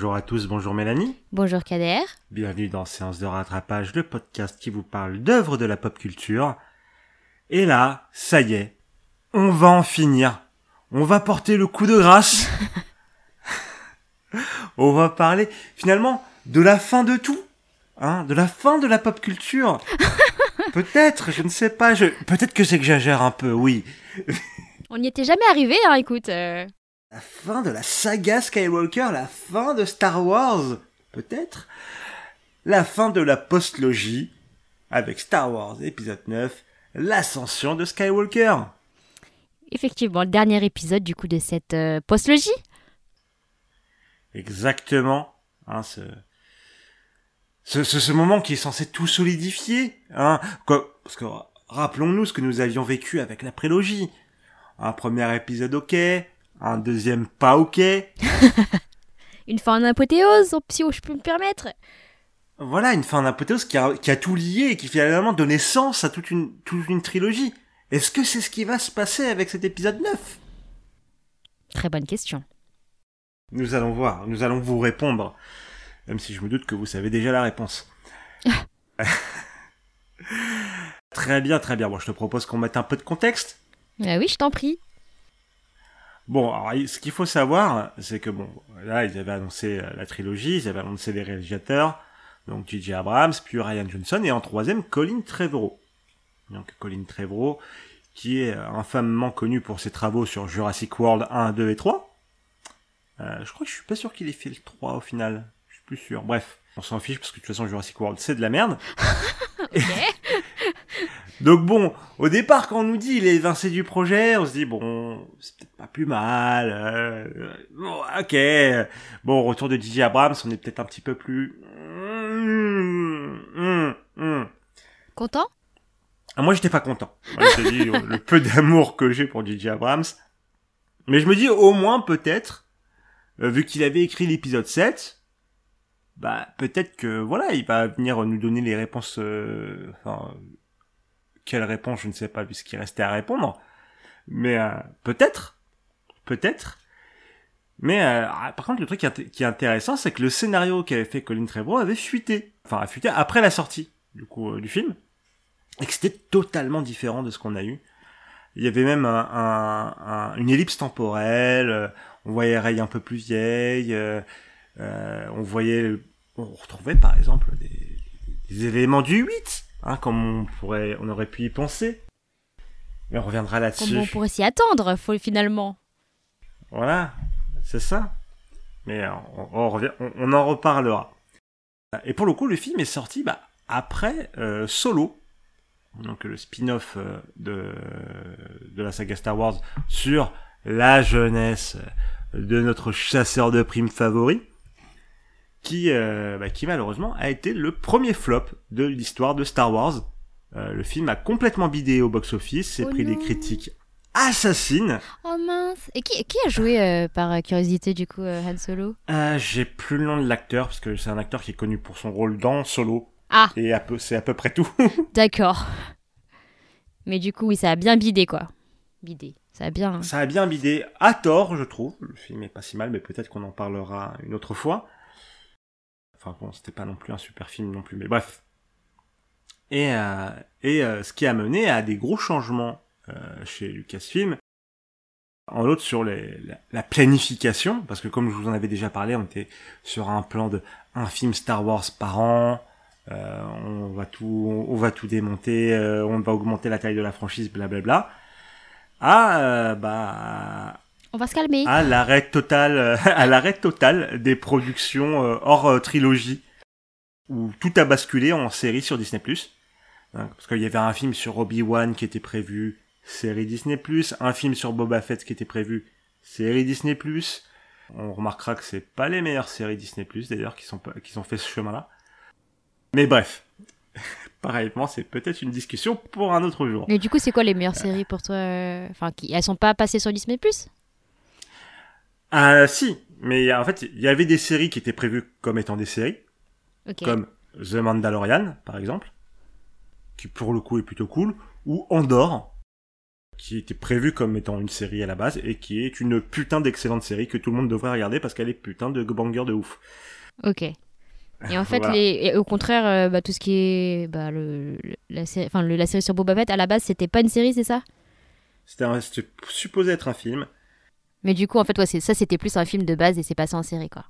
Bonjour à tous, bonjour Mélanie. Bonjour Kader. Bienvenue dans Séance de rattrapage, le podcast qui vous parle d'œuvres de la pop culture. Et là, ça y est, on va en finir. On va porter le coup de grâce. on va parler finalement de la fin de tout. Hein, de la fin de la pop culture. Peut-être, je ne sais pas, je... peut-être que j'exagère un peu, oui. On n'y était jamais arrivé, hein, écoute. euh. La fin de la saga Skywalker, la fin de Star Wars, peut-être? La fin de la postlogie, avec Star Wars épisode 9, l'ascension de Skywalker. Effectivement, le dernier épisode du coup de cette euh, postlogie. Exactement. Hein, ce... Ce, ce, ce moment qui est censé tout solidifier. Hein, quoi, parce que rappelons-nous ce que nous avions vécu avec la prélogie. Un premier épisode ok, un deuxième pas ok. Une fin en apothéose, si je peux me permettre. Voilà, une fin d'apothéose qui a, qui a tout lié et qui finalement donné sens à toute une, toute une trilogie. Est-ce que c'est ce qui va se passer avec cet épisode 9 Très bonne question. Nous allons voir, nous allons vous répondre. Même si je me doute que vous savez déjà la réponse. très bien, très bien. Bon, je te propose qu'on mette un peu de contexte. Ah oui, je t'en prie. Bon, alors, ce qu'il faut savoir, c'est que bon, là, ils avaient annoncé euh, la trilogie, ils avaient annoncé les réalisateurs, donc J.J. Abrams, puis Ryan Johnson, et en troisième, Colin Trevorrow. Donc Colin Trevorrow, qui est euh, infamement connu pour ses travaux sur Jurassic World 1, 2 et 3. Euh, je crois que je suis pas sûr qu'il ait fait le 3 au final. Je suis plus sûr. Bref, on s'en fiche parce que de toute façon Jurassic World c'est de la merde. Donc bon, au départ quand on nous dit il est évincé du projet, on se dit bon, c'est peut-être pas plus mal. euh, bon, ok. Bon, retour de J.J. Abrams, on est peut-être un petit peu plus... Hum, hum, hum. Content? Ah, moi, j'étais pas content. Moi, je te dis le peu d'amour que j'ai pour J.J. Abrams. Mais je me dis, au moins, peut-être, euh, vu qu'il avait écrit l'épisode 7, bah, peut-être que, voilà, il va venir nous donner les réponses, euh, enfin, quelles réponses, je ne sais pas, qui restait à répondre. Mais, euh, peut-être, peut-être. Mais, euh, ah, par contre, le truc qui est, intéressant, c'est que le scénario qu'avait fait Colin Trevorrow avait fuité. Enfin, a fuité après la sortie, du coup, euh, du film et que c'était totalement différent de ce qu'on a eu. Il y avait même un, un- un- une ellipse temporelle, on voyait Rey un peu plus vieille, on voyait, on retrouvait par exemple des, des éléments du 8, hein, comme on pourrait, on aurait pu y penser. Mais on reviendra là-dessus. Comment on pourrait s'y attendre, faut, finalement? Voilà, c'est ça. Mais on, on revient- on- on en reparlera. Et pour le coup, le film est sorti bah, après euh, Solo, donc le spin-off euh, de, de la saga Star Wars sur la jeunesse de notre chasseur de primes favori, qui, euh, bah, qui malheureusement a été le premier flop de l'histoire de Star Wars. Euh, le film a complètement bidé au box-office, s'est Oh pris des critiques assassines. Oh mince Et qui, qui a joué, euh, par curiosité, du coup, Han Solo? J'ai plus le nom de l'acteur parce que c'est un acteur qui est connu pour son rôle dans Solo Ah, et c'est à peu près tout. d'accord. Mais du coup, oui, ça a bien bidé, quoi. Bidé. Ça a bien... Ça a bien bidé à tort, je trouve. Le film est pas si mal, mais peut-être qu'on en parlera une autre fois. Enfin bon, c'était pas non plus un super film non plus, mais bref. Et, euh, et euh, ce qui a mené à des gros changements euh, chez Lucasfilm. En l'autre sur les, la, la planification, parce que comme je vous en avais déjà parlé, on était sur un plan de un film Star Wars par an. euh, on va tout, on va tout démonter, euh, on va augmenter la taille de la franchise, blablabla. Ah, euh, bah, On va se calmer. à l'arrêt total, euh, à l'arrêt total des productions euh, hors euh, trilogie, où tout a basculé en série sur Disney+. Hein, Parce qu'il y avait un film sur Obi-Wan qui était prévu, série Disney+, un film sur Boba Fett qui était prévu, série Disney+. On remarquera que c'est pas les meilleures séries Disney+, d'ailleurs, qui sont, qui ont fait ce chemin-là. Mais bref. Pareillement, c'est peut-être une discussion pour un autre jour. Mais du coup, c'est quoi les meilleures séries pour toi Enfin, qui... elles sont pas passées sur Disney+. Ah, si. Mais en fait, il y avait des séries qui étaient prévues comme étant des séries. Comme The Mandalorian, par exemple, qui pour le coup est plutôt cool, ou Andorre, qui était prévue comme étant une série à la base et qui est une putain d'excellente série que tout le monde devrait regarder parce qu'elle est putain de banger de ouf. Ok. Et en fait, Voilà. les... et au contraire, euh, bah, tout ce qui est bah, le, la, série... enfin, le- la série sur Boba Fett, à la base, c'était pas une série, c'est ça? C'était un- c'était supposé être un film, Mais du coup, en fait, ouais, ça, c'était plus un film de base et c'est passé en série, quoi.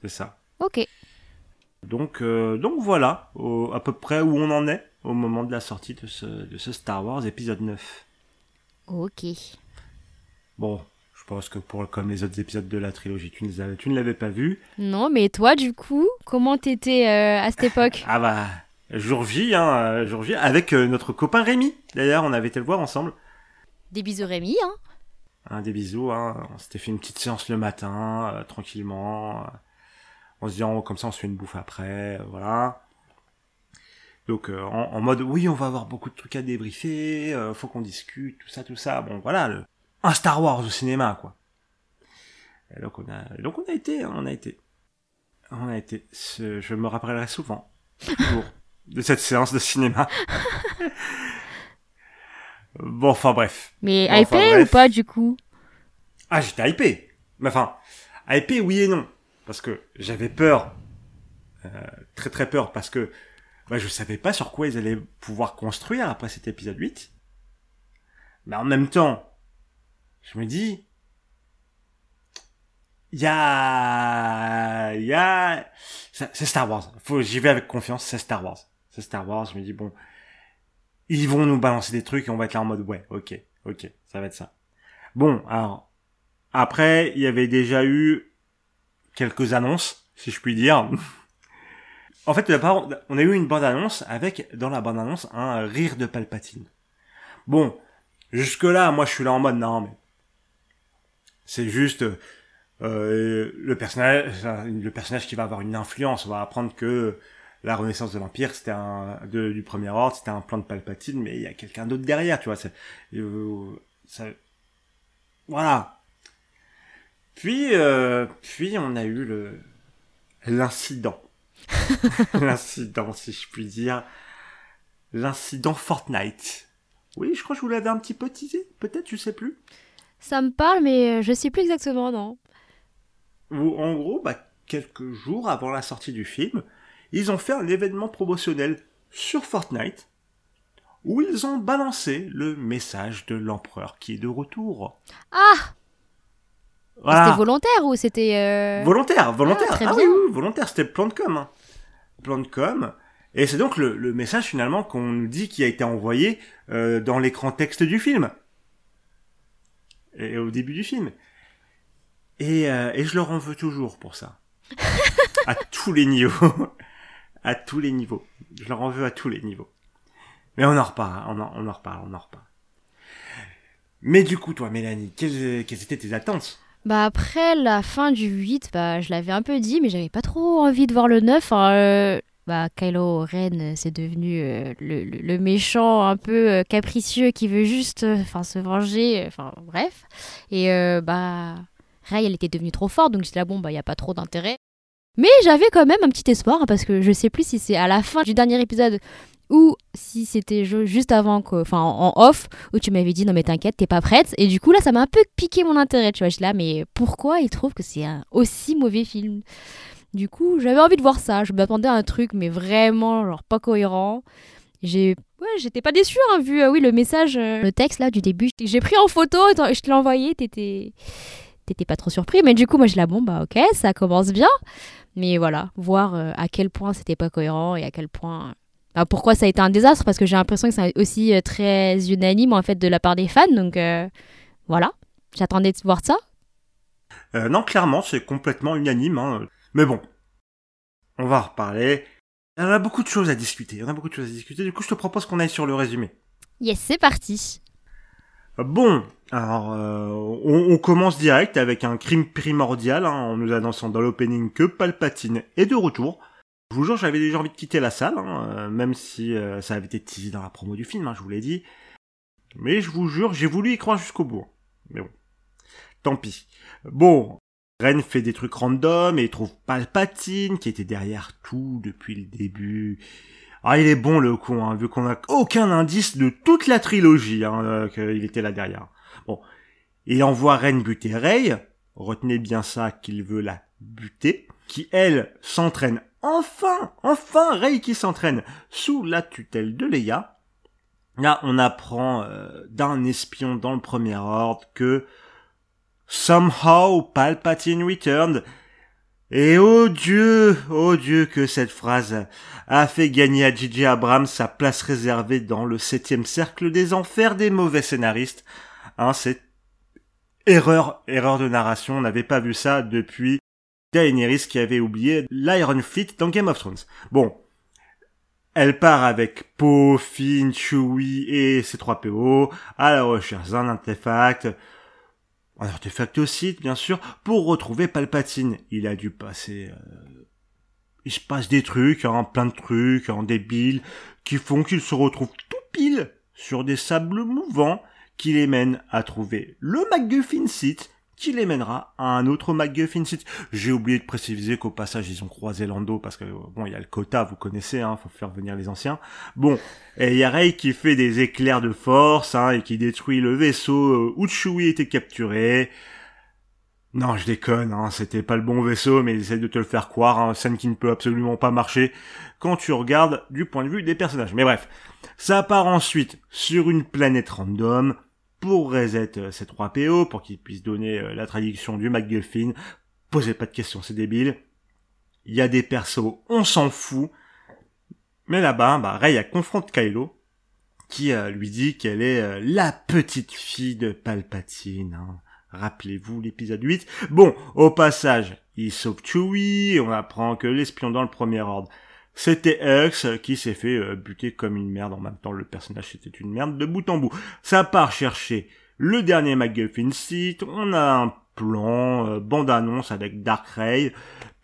c'est ça. Ok. Donc, euh, donc voilà, au- à peu près où on en est au moment de la sortie de ce, de ce Star Wars épisode 9. Ok. Bon, je pense que pour comme les autres épisodes de la trilogie, tu ne, les avais- tu ne l'avais pas vu. Non, mais toi, du coup, comment t'étais euh, à cette époque Ah bah, jour J, hein, euh, jour J, avec euh, notre copain Rémi. D'ailleurs, on avait été le voir ensemble. Des bisous Rémi, hein Un des bisous, hein. on s'était fait une petite séance le matin, euh, tranquillement. euh, en se disant, comme ça, on se fait une bouffe après, euh, voilà. Donc, en, mode, oui, on va avoir beaucoup de trucs à débriefer, faut qu'on discute, tout ça, tout ça. Bon, voilà, un Star Wars au cinéma, quoi. Et donc, on a, donc, on a été, hein, on a été. On a été. Je me rappellerai souvent, toujours, de cette séance de cinéma. bon, enfin, bref. Mais Bon, hypé ou pas, du coup? Ah, j'étais hypé. Mais enfin, hypé, oui et non. Parce que j'avais peur. euh, très très peur. Parce que bah, je savais pas sur quoi ils allaient pouvoir construire après cet épisode 8. Mais en même temps, je me dis... Il y a... Il y a... C'est Star Wars. Faut... J'y vais avec confiance, c'est Star Wars. C'est Star Wars, je me dis, bon... Ils vont nous balancer des trucs et on va être là en mode, ouais, ok, ok, ça va être ça. Bon, alors... Après, il y avait déjà eu quelques annonces, si je puis dire. en fait, on a eu une bande-annonce avec, dans la bande-annonce, un rire de Palpatine. Bon, jusque-là, moi, je suis là en mode, non, mais c'est juste euh, le personnage, le personnage qui va avoir une influence. On va apprendre que la renaissance de l'Empire, c'était un de- du Premier Ordre, c'était un plan de Palpatine, mais il y a quelqu'un d'autre derrière, tu vois. euh, ça, voilà. Puis, euh, puis on a eu le l'incident, l'incident, si je puis dire, l'incident Fortnite. Oui, je crois que je vous l'avais un petit peu teasé, peut-être, je sais plus. Ça me parle, mais euh, je sais plus exactement, non. En gros, bah, quelques jours avant la sortie du film, ils ont fait un événement promotionnel sur Fortnite où ils ont balancé le message de l'empereur qui est de retour. Ah Voilà. C'était volontaire ou c'était... euh, Volontaire, volontaire. Ah, très Ah, oui, oui, volontaire, c'était plan de com. hein. Plan de com. Et c'est donc le, le message finalement qu'on nous dit qui a été envoyé euh, dans l'écran texte du film. Et, au début du film. Et, euh, et je leur en veux toujours pour ça. à tous les niveaux. À tous les niveaux. Je leur en veux à tous les niveaux. Mais on en reparle, on en, on en reparle, on en reparle. Mais du coup, toi, Mélanie, quelles, quelles étaient tes attentes? Bah après la fin du 8, bah je l'avais un peu dit, mais j'avais pas trop envie de voir le 9. hein, euh, bah Kylo Ren, euh, c'est devenu euh, le, le- méchant un peu capricieux qui veut juste enfin se venger, enfin bref. Et bah Rey, elle était devenue trop forte, donc j'étais là, bon, bah il y a pas trop d'intérêt. Mais j'avais quand même un petit espoir, parce que je sais plus si c'est à la fin du dernier épisode ou si c'était ju- juste avant, que- enfin en off, où tu m'avais dit non mais t'inquiète, t'es pas prête. Et du coup là, ça m'a un peu piqué mon intérêt, tu vois. Je suis là, mais pourquoi ils trouvent que c'est un aussi mauvais film? Du coup, j'avais envie de voir ça. Je m'attendais à un truc, mais vraiment genre pas cohérent. J'ai Ouais, j'étais pas déçue, hein, vu euh, oui, le message, euh, le texte là du début. J'ai pris en photo, je te l'ai envoyé, t'étais t'étais pas trop surpris. Mais du coup, moi, je la bon, bah ok, ça commence bien. Mais voilà, voir euh, à quel point c'était pas cohérent et à quel point. bah, pourquoi ça a été un désastre Parce que j'ai l'impression que c'est aussi euh, très unanime en fait de la part des fans. Donc euh, voilà, j'attendais de voir ça. Euh, non, clairement, c'est complètement unanime. Hein. Mais bon, on va en reparler. Il y en a beaucoup de choses à discuter. Il y en a beaucoup de choses à discuter. Du coup, je te propose qu'on aille sur le résumé. Yes, c'est parti. Euh, Bon, alors, euh, on, commence direct avec un crime primordial, hein, en nous annonçant dans l'opening que Palpatine est de retour. Je vous jure, j'avais déjà envie de quitter la salle, hein, euh, même si euh, ça avait été teasé dans la promo du film, hein, je vous l'ai dit. Mais je vous jure, j'ai voulu y croire jusqu'au bout. Mais bon, tant pis. Bon, Ren fait des trucs random et trouve Palpatine qui était derrière tout depuis le début. Ah, il est bon le con, hein, vu qu'on a aucun indice de toute la trilogie, hein, qu'il était là derrière. Bon, il envoie Ren buter Rey. Retenez bien ça, qu'il veut la buter. Qui, elle, s'entraîne enfin, enfin Rey qui s'entraîne sous la tutelle de Leia. Là, on apprend euh, d'un espion dans le premier ordre que somehow Palpatine returned et oh Dieu, oh Dieu que cette phrase a fait gagner à J.J. Abrams sa place réservée dans le septième cercle des enfers des mauvais scénaristes. Hein, c'est erreur, erreur de narration, on n'avait pas vu ça depuis Daenerys qui avait oublié l'Iron Fleet dans Game of Thrones. Bon, elle part avec Poe, Finn, Chewie et ses trois PO à la recherche d'un artefact un artefact aussi, bien sûr, pour retrouver Palpatine. Il a dû passer... Euh, il se passe des trucs, hein, plein de trucs, en hein, débiles, qui font qu'il se retrouve tout pile sur des sables mouvants qui les mènent à trouver le MacGuffin site qui les mènera à un autre MacGuffin site. J'ai oublié de préciser qu'au passage ils ont croisé Lando parce que bon il y a le quota, vous connaissez, hein, faut faire venir les anciens. Bon, et il y a Rey qui fait des éclairs de force hein, et qui détruit le vaisseau euh, où Chewie était capturé. Non, je déconne, hein, c'était pas le bon vaisseau, mais ils essaient de te le faire croire, hein, scène qui ne peut absolument pas marcher quand tu regardes du point de vue des personnages. Mais bref, ça part ensuite sur une planète random, pour reset euh, ces 3 PO, pour qu'ils puissent donner euh, la traduction du MacGuffin. Posez pas de questions, c'est débile. Il y a des persos, on s'en fout. Mais là-bas, bah, Rey confronte Kylo, qui euh, lui dit qu'elle est la petite fille de Palpatine. Hein. Rappelez-vous l'épisode 8. Bon, au passage, il sauve Chewie, on apprend que l'espion dans le premier ordre c'était Hux qui s'est fait euh, buter comme une merde. En même temps, le personnage c'était une merde de bout en bout. Ça part chercher le dernier MacGuffin site. On a un plan, euh, bande-annonce avec Dark Ray,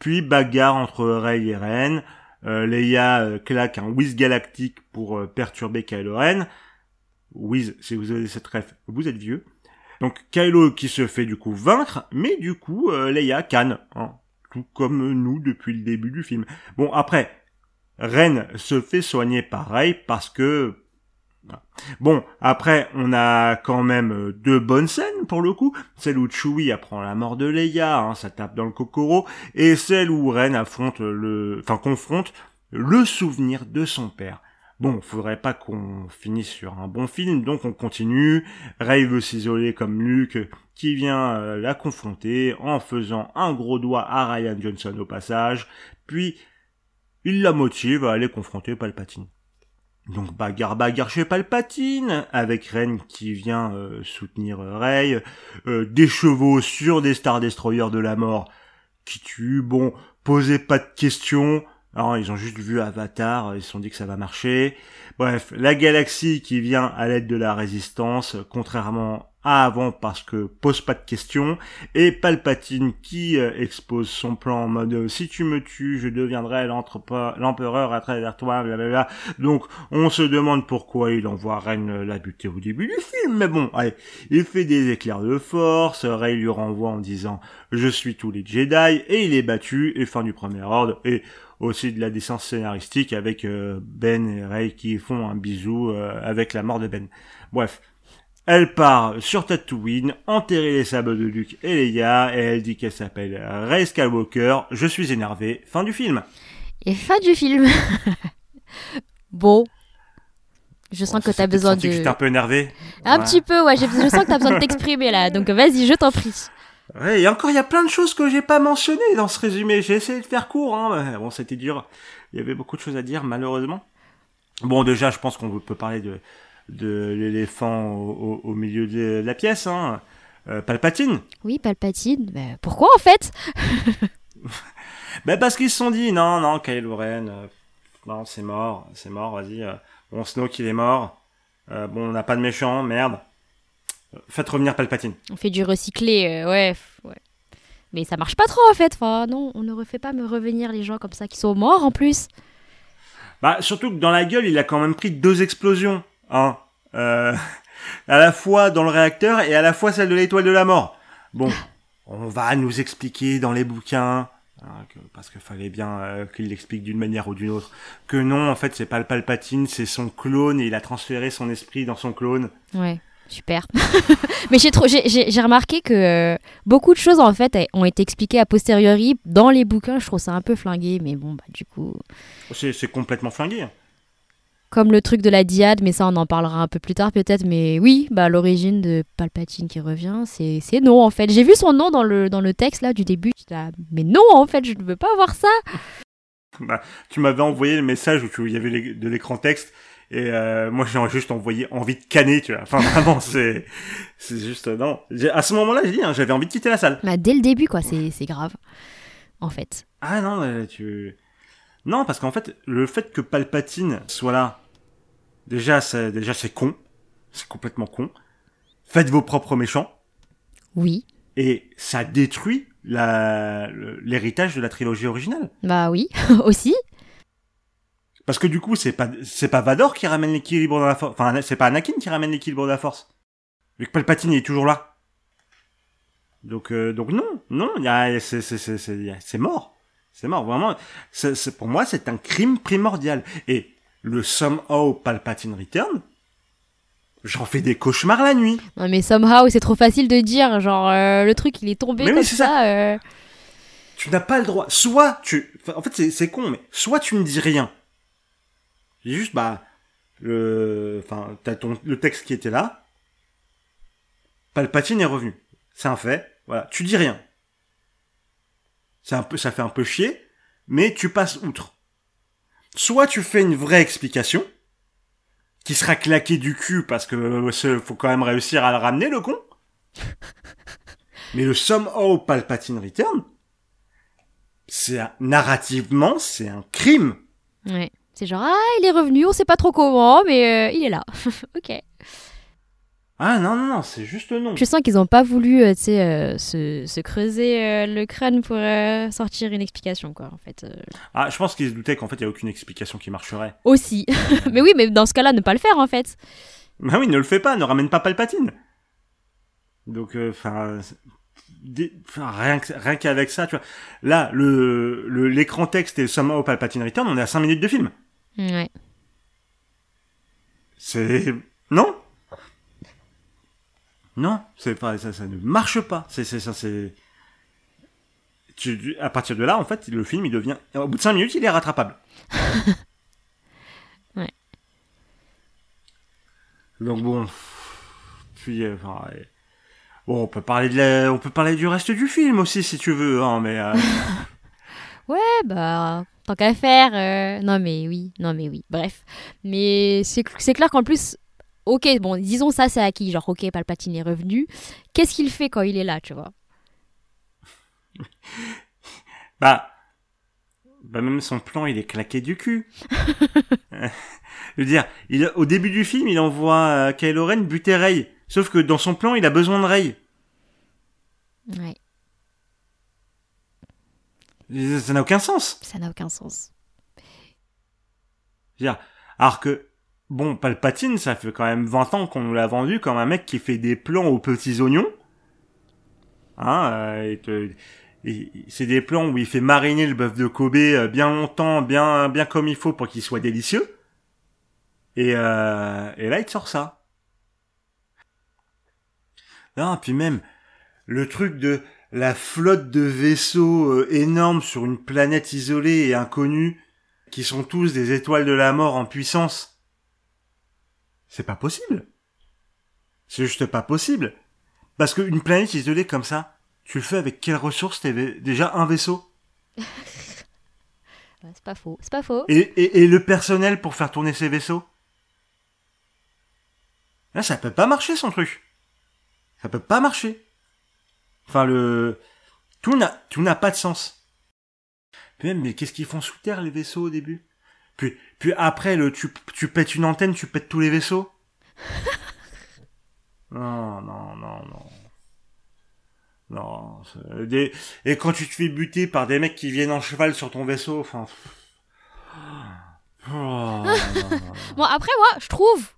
puis bagarre entre Ray et Ren. Euh, Leia claque un Whiz galactique pour perturber Kylo Ren. Whiz, si vous avez cette ref, vous êtes vieux. Donc Kylo qui se fait du coup vaincre, mais du coup Leia canne, hein, tout comme nous depuis le début du film. Bon après, Ren se fait soigner pareil parce que Bon, après, on a quand même euh, deux bonnes scènes pour le coup. Celle où Chewie apprend la mort de Leia, hein, ça tape dans le kokoro, et celle où Ren affronte le, enfin confronte le souvenir de son père. Bon, faudrait pas qu'on finisse sur un bon film, donc on continue. Rey veut s'isoler comme Luke, qui vient euh, la confronter en faisant un gros doigt à Ryan Johnson au passage. Puis il la motive à aller confronter Palpatine. Donc bagarre bagarre chez Palpatine, avec Ren qui vient euh, soutenir Rey, euh, des chevaux sur des Star Destroyers de la mort qui tuent, bon, posez pas de questions, alors, ils ont juste vu Avatar, ils se sont dit que ça va marcher. Bref, la galaxie qui vient à l'aide de la résistance, contrairement avant parce que pose pas de questions, et Palpatine qui euh, expose son plan en mode euh, si tu me tues, je deviendrai l'empereur à travers toi, blablabla. Donc on se demande pourquoi il envoie Ren la buter au début du film, mais bon, allez, il fait des éclairs de force, Rey lui renvoie en disant je suis tous les Jedi, et il est battu, et fin du premier ordre, et aussi de la décence scénaristique avec euh, Ben et Rey qui font un bisou avec la mort de Ben. Bref, elle part sur Tatooine, enterrer les sables de Luke et Leia, et elle dit qu'elle s'appelle Rey Skywalker. Je suis énervé. Fin du film. Et fin du film. bon. Je sens que t'as besoin de. Un peu énervé. Un petit peu, ouais. Je sens que t'as besoin de t'exprimer là. Donc vas-y, je t'en prie. Ouais, et encore, il y a plein de choses que j'ai pas mentionnées dans ce résumé. J'ai essayé de faire court, hein. Bon, c'était dur. Il y avait beaucoup de choses à dire, malheureusement. Bon, déjà, je pense qu'on peut parler de, de l'éléphant au, milieu de la pièce, hein. Euh, Palpatine. Oui, Palpatine. Ben, pourquoi en fait? Ben parce qu'ils se sont dit non, non, Kylo Ren, euh, non, c'est mort, c'est mort, vas-y. Euh, bon, Snoke il est mort. bon, on n'a pas de méchant, merde. Faites revenir Palpatine. On fait du recyclé, ouais, ouais. Mais ça marche pas trop en fait. Enfin, non, on ne refait pas me revenir les gens comme ça qui sont morts en plus. Bah surtout que dans la gueule, il a quand même pris deux explosions. Hein, euh, à la fois dans le réacteur et à la fois celle de l'étoile de la mort. Bon, on va nous expliquer dans les bouquins Hein, que- parce qu'il fallait bien euh, qu'il l'explique d'une manière ou d'une autre. Que non, en fait, c'est pas le Palpatine, c'est son clone et il a transféré son esprit dans son clone. Ouais, super. Mais j'ai trop, j'ai- j'ai j'ai remarqué que euh, beaucoup de choses en fait ont été expliquées a posteriori dans les bouquins. Je trouve ça un peu flingué, mais bon, bah du coup, C'est c'est complètement flingué. Comme le truc de la diade, mais ça on en parlera un peu plus tard peut-être. Mais oui, bah l'origine de Palpatine qui revient, c'est c'est non en fait. J'ai vu son nom dans le dans le texte là du début. Là, mais non en fait, je ne veux pas voir ça. Tu m'avais envoyé le message où il y avait les- de l'écran texte et euh, moi j'ai juste envoyé envie de canner, tu vois. Enfin vraiment, c'est c'est juste euh, non. À ce moment-là, j'ai dit, hein, j'avais envie de quitter la salle. Bah dès le début quoi, c'est c'est grave. En fait. Ah non, tu non parce qu'en fait le fait que Palpatine soit là, déjà c'est déjà c'est con, c'est complètement con. Faites vos propres méchants Oui. et ça détruit la l'héritage de la trilogie originale. Bah oui, aussi. Parce que du coup, c'est pas c'est pas Vador qui ramène l'équilibre dans la force. Enfin, c'est pas Anakin qui ramène l'équilibre de la force. Vu que Palpatine il est toujours là. Donc euh, donc non non, y a c'est c'est c'est mort. C'est mort vraiment. C'est c'est- pour moi c'est un crime primordial. Et le somehow Palpatine Return, j'en fais des cauchemars la nuit. Non mais somehow c'est trop facile de dire genre euh, le truc il est tombé Mais comme ça. euh. Tu n'as pas le droit. Soit tu, enfin, en fait c'est c'est con, mais soit tu ne dis rien. J'ai juste bah le, enfin t'as ton le texte qui était là. Palpatine est revenu. C'est un fait. Voilà, tu dis rien. C'est un peu, ça fait un peu chier, mais tu passes outre. Soit tu fais une vraie explication qui sera claquée du cul parce que euh, ce- faut quand même réussir à le ramener le con. mais le somehow Palpatine Return, c'est narrativement c'est un crime. Ouais. C'est genre ah il est revenu, on sait pas trop comment mais euh, il est là. ok. Ah non non non, c'est juste non. Je sens qu'ils ont pas voulu euh, euh, se, se creuser euh, le crâne pour euh, sortir une explication quoi en fait. euh. Ah, je pense qu'ils se doutaient qu'en fait il y a aucune explication qui marcherait. Aussi. mais oui mais dans ce cas-là ne pas le faire en fait. Bah oui, ne le fais pas, ne ramène pas Palpatine. Donc, enfin, rien que- rien qu'avec ça, tu vois. Là, le le- l'écran texte et somehow Palpatine Return, on est à 5 minutes de film. Ouais. C'est non, c'est pas ça, ça ne marche pas. C'est ça, c'est. À partir de là, en fait, le film, il devient. Au bout de 5 minutes, il est rattrapable. Ouais. Donc bon. Puis, euh, enfin, ouais. bon, on peut parler de la- on peut parler du reste du film aussi si tu veux, hein, mais. euh, Ouais, bah, tant qu'à faire. euh, Non, mais oui, non, mais oui. Bref. Mais c'est clair qu'en plus, ok, bon, disons ça, c'est acquis. Genre, ok, Palpatine est revenu. Qu'est-ce qu'il fait quand il est là, tu vois? Bah, bah même son plan, il est claqué du cul. Je veux dire, il, au début du film, il envoie euh, Kylo Ren buter Rey. Sauf que dans son plan, il a besoin de Rey. Ouais, Ça n'a aucun sens. ça n'a aucun sens. Je veux dire, alors que, bon, Palpatine, ça fait quand même 20 ans qu'on nous l'a vendu comme un mec qui fait des plans aux petits oignons. Hein, euh, et c'est des plans où il fait mariner le bœuf de Kobe euh, bien longtemps, bien, bien comme il faut pour qu'il soit délicieux. Et, euh, et là, il te sort ça. Non, puis même, le truc de la flotte de vaisseaux euh, énormes sur une planète isolée et inconnue, qui sont tous des étoiles de la mort en puissance. C'est pas possible. C'est juste pas possible. Parce qu'une planète isolée comme ça, tu le fais avec quelles ressources déjà un vaisseau? Ouais, c'est pas faux, c'est pas faux. et, et, et le personnel pour faire tourner ces vaisseaux? Là, ça peut pas marcher son truc. Ça peut pas marcher. Enfin, le... Tout n'a, tout n'a pas de sens. Puis même, mais qu'est-ce qu'ils font sous terre, les vaisseaux, au début? Puis, puis après, le, tu, tu pètes une antenne, tu pètes tous les vaisseaux? Non, non, non, non. Non. Des... Et quand tu te fais buter par des mecs qui viennent en cheval sur ton vaisseau, enfin... Oh, non, non, non. Bon, après, moi, je trouve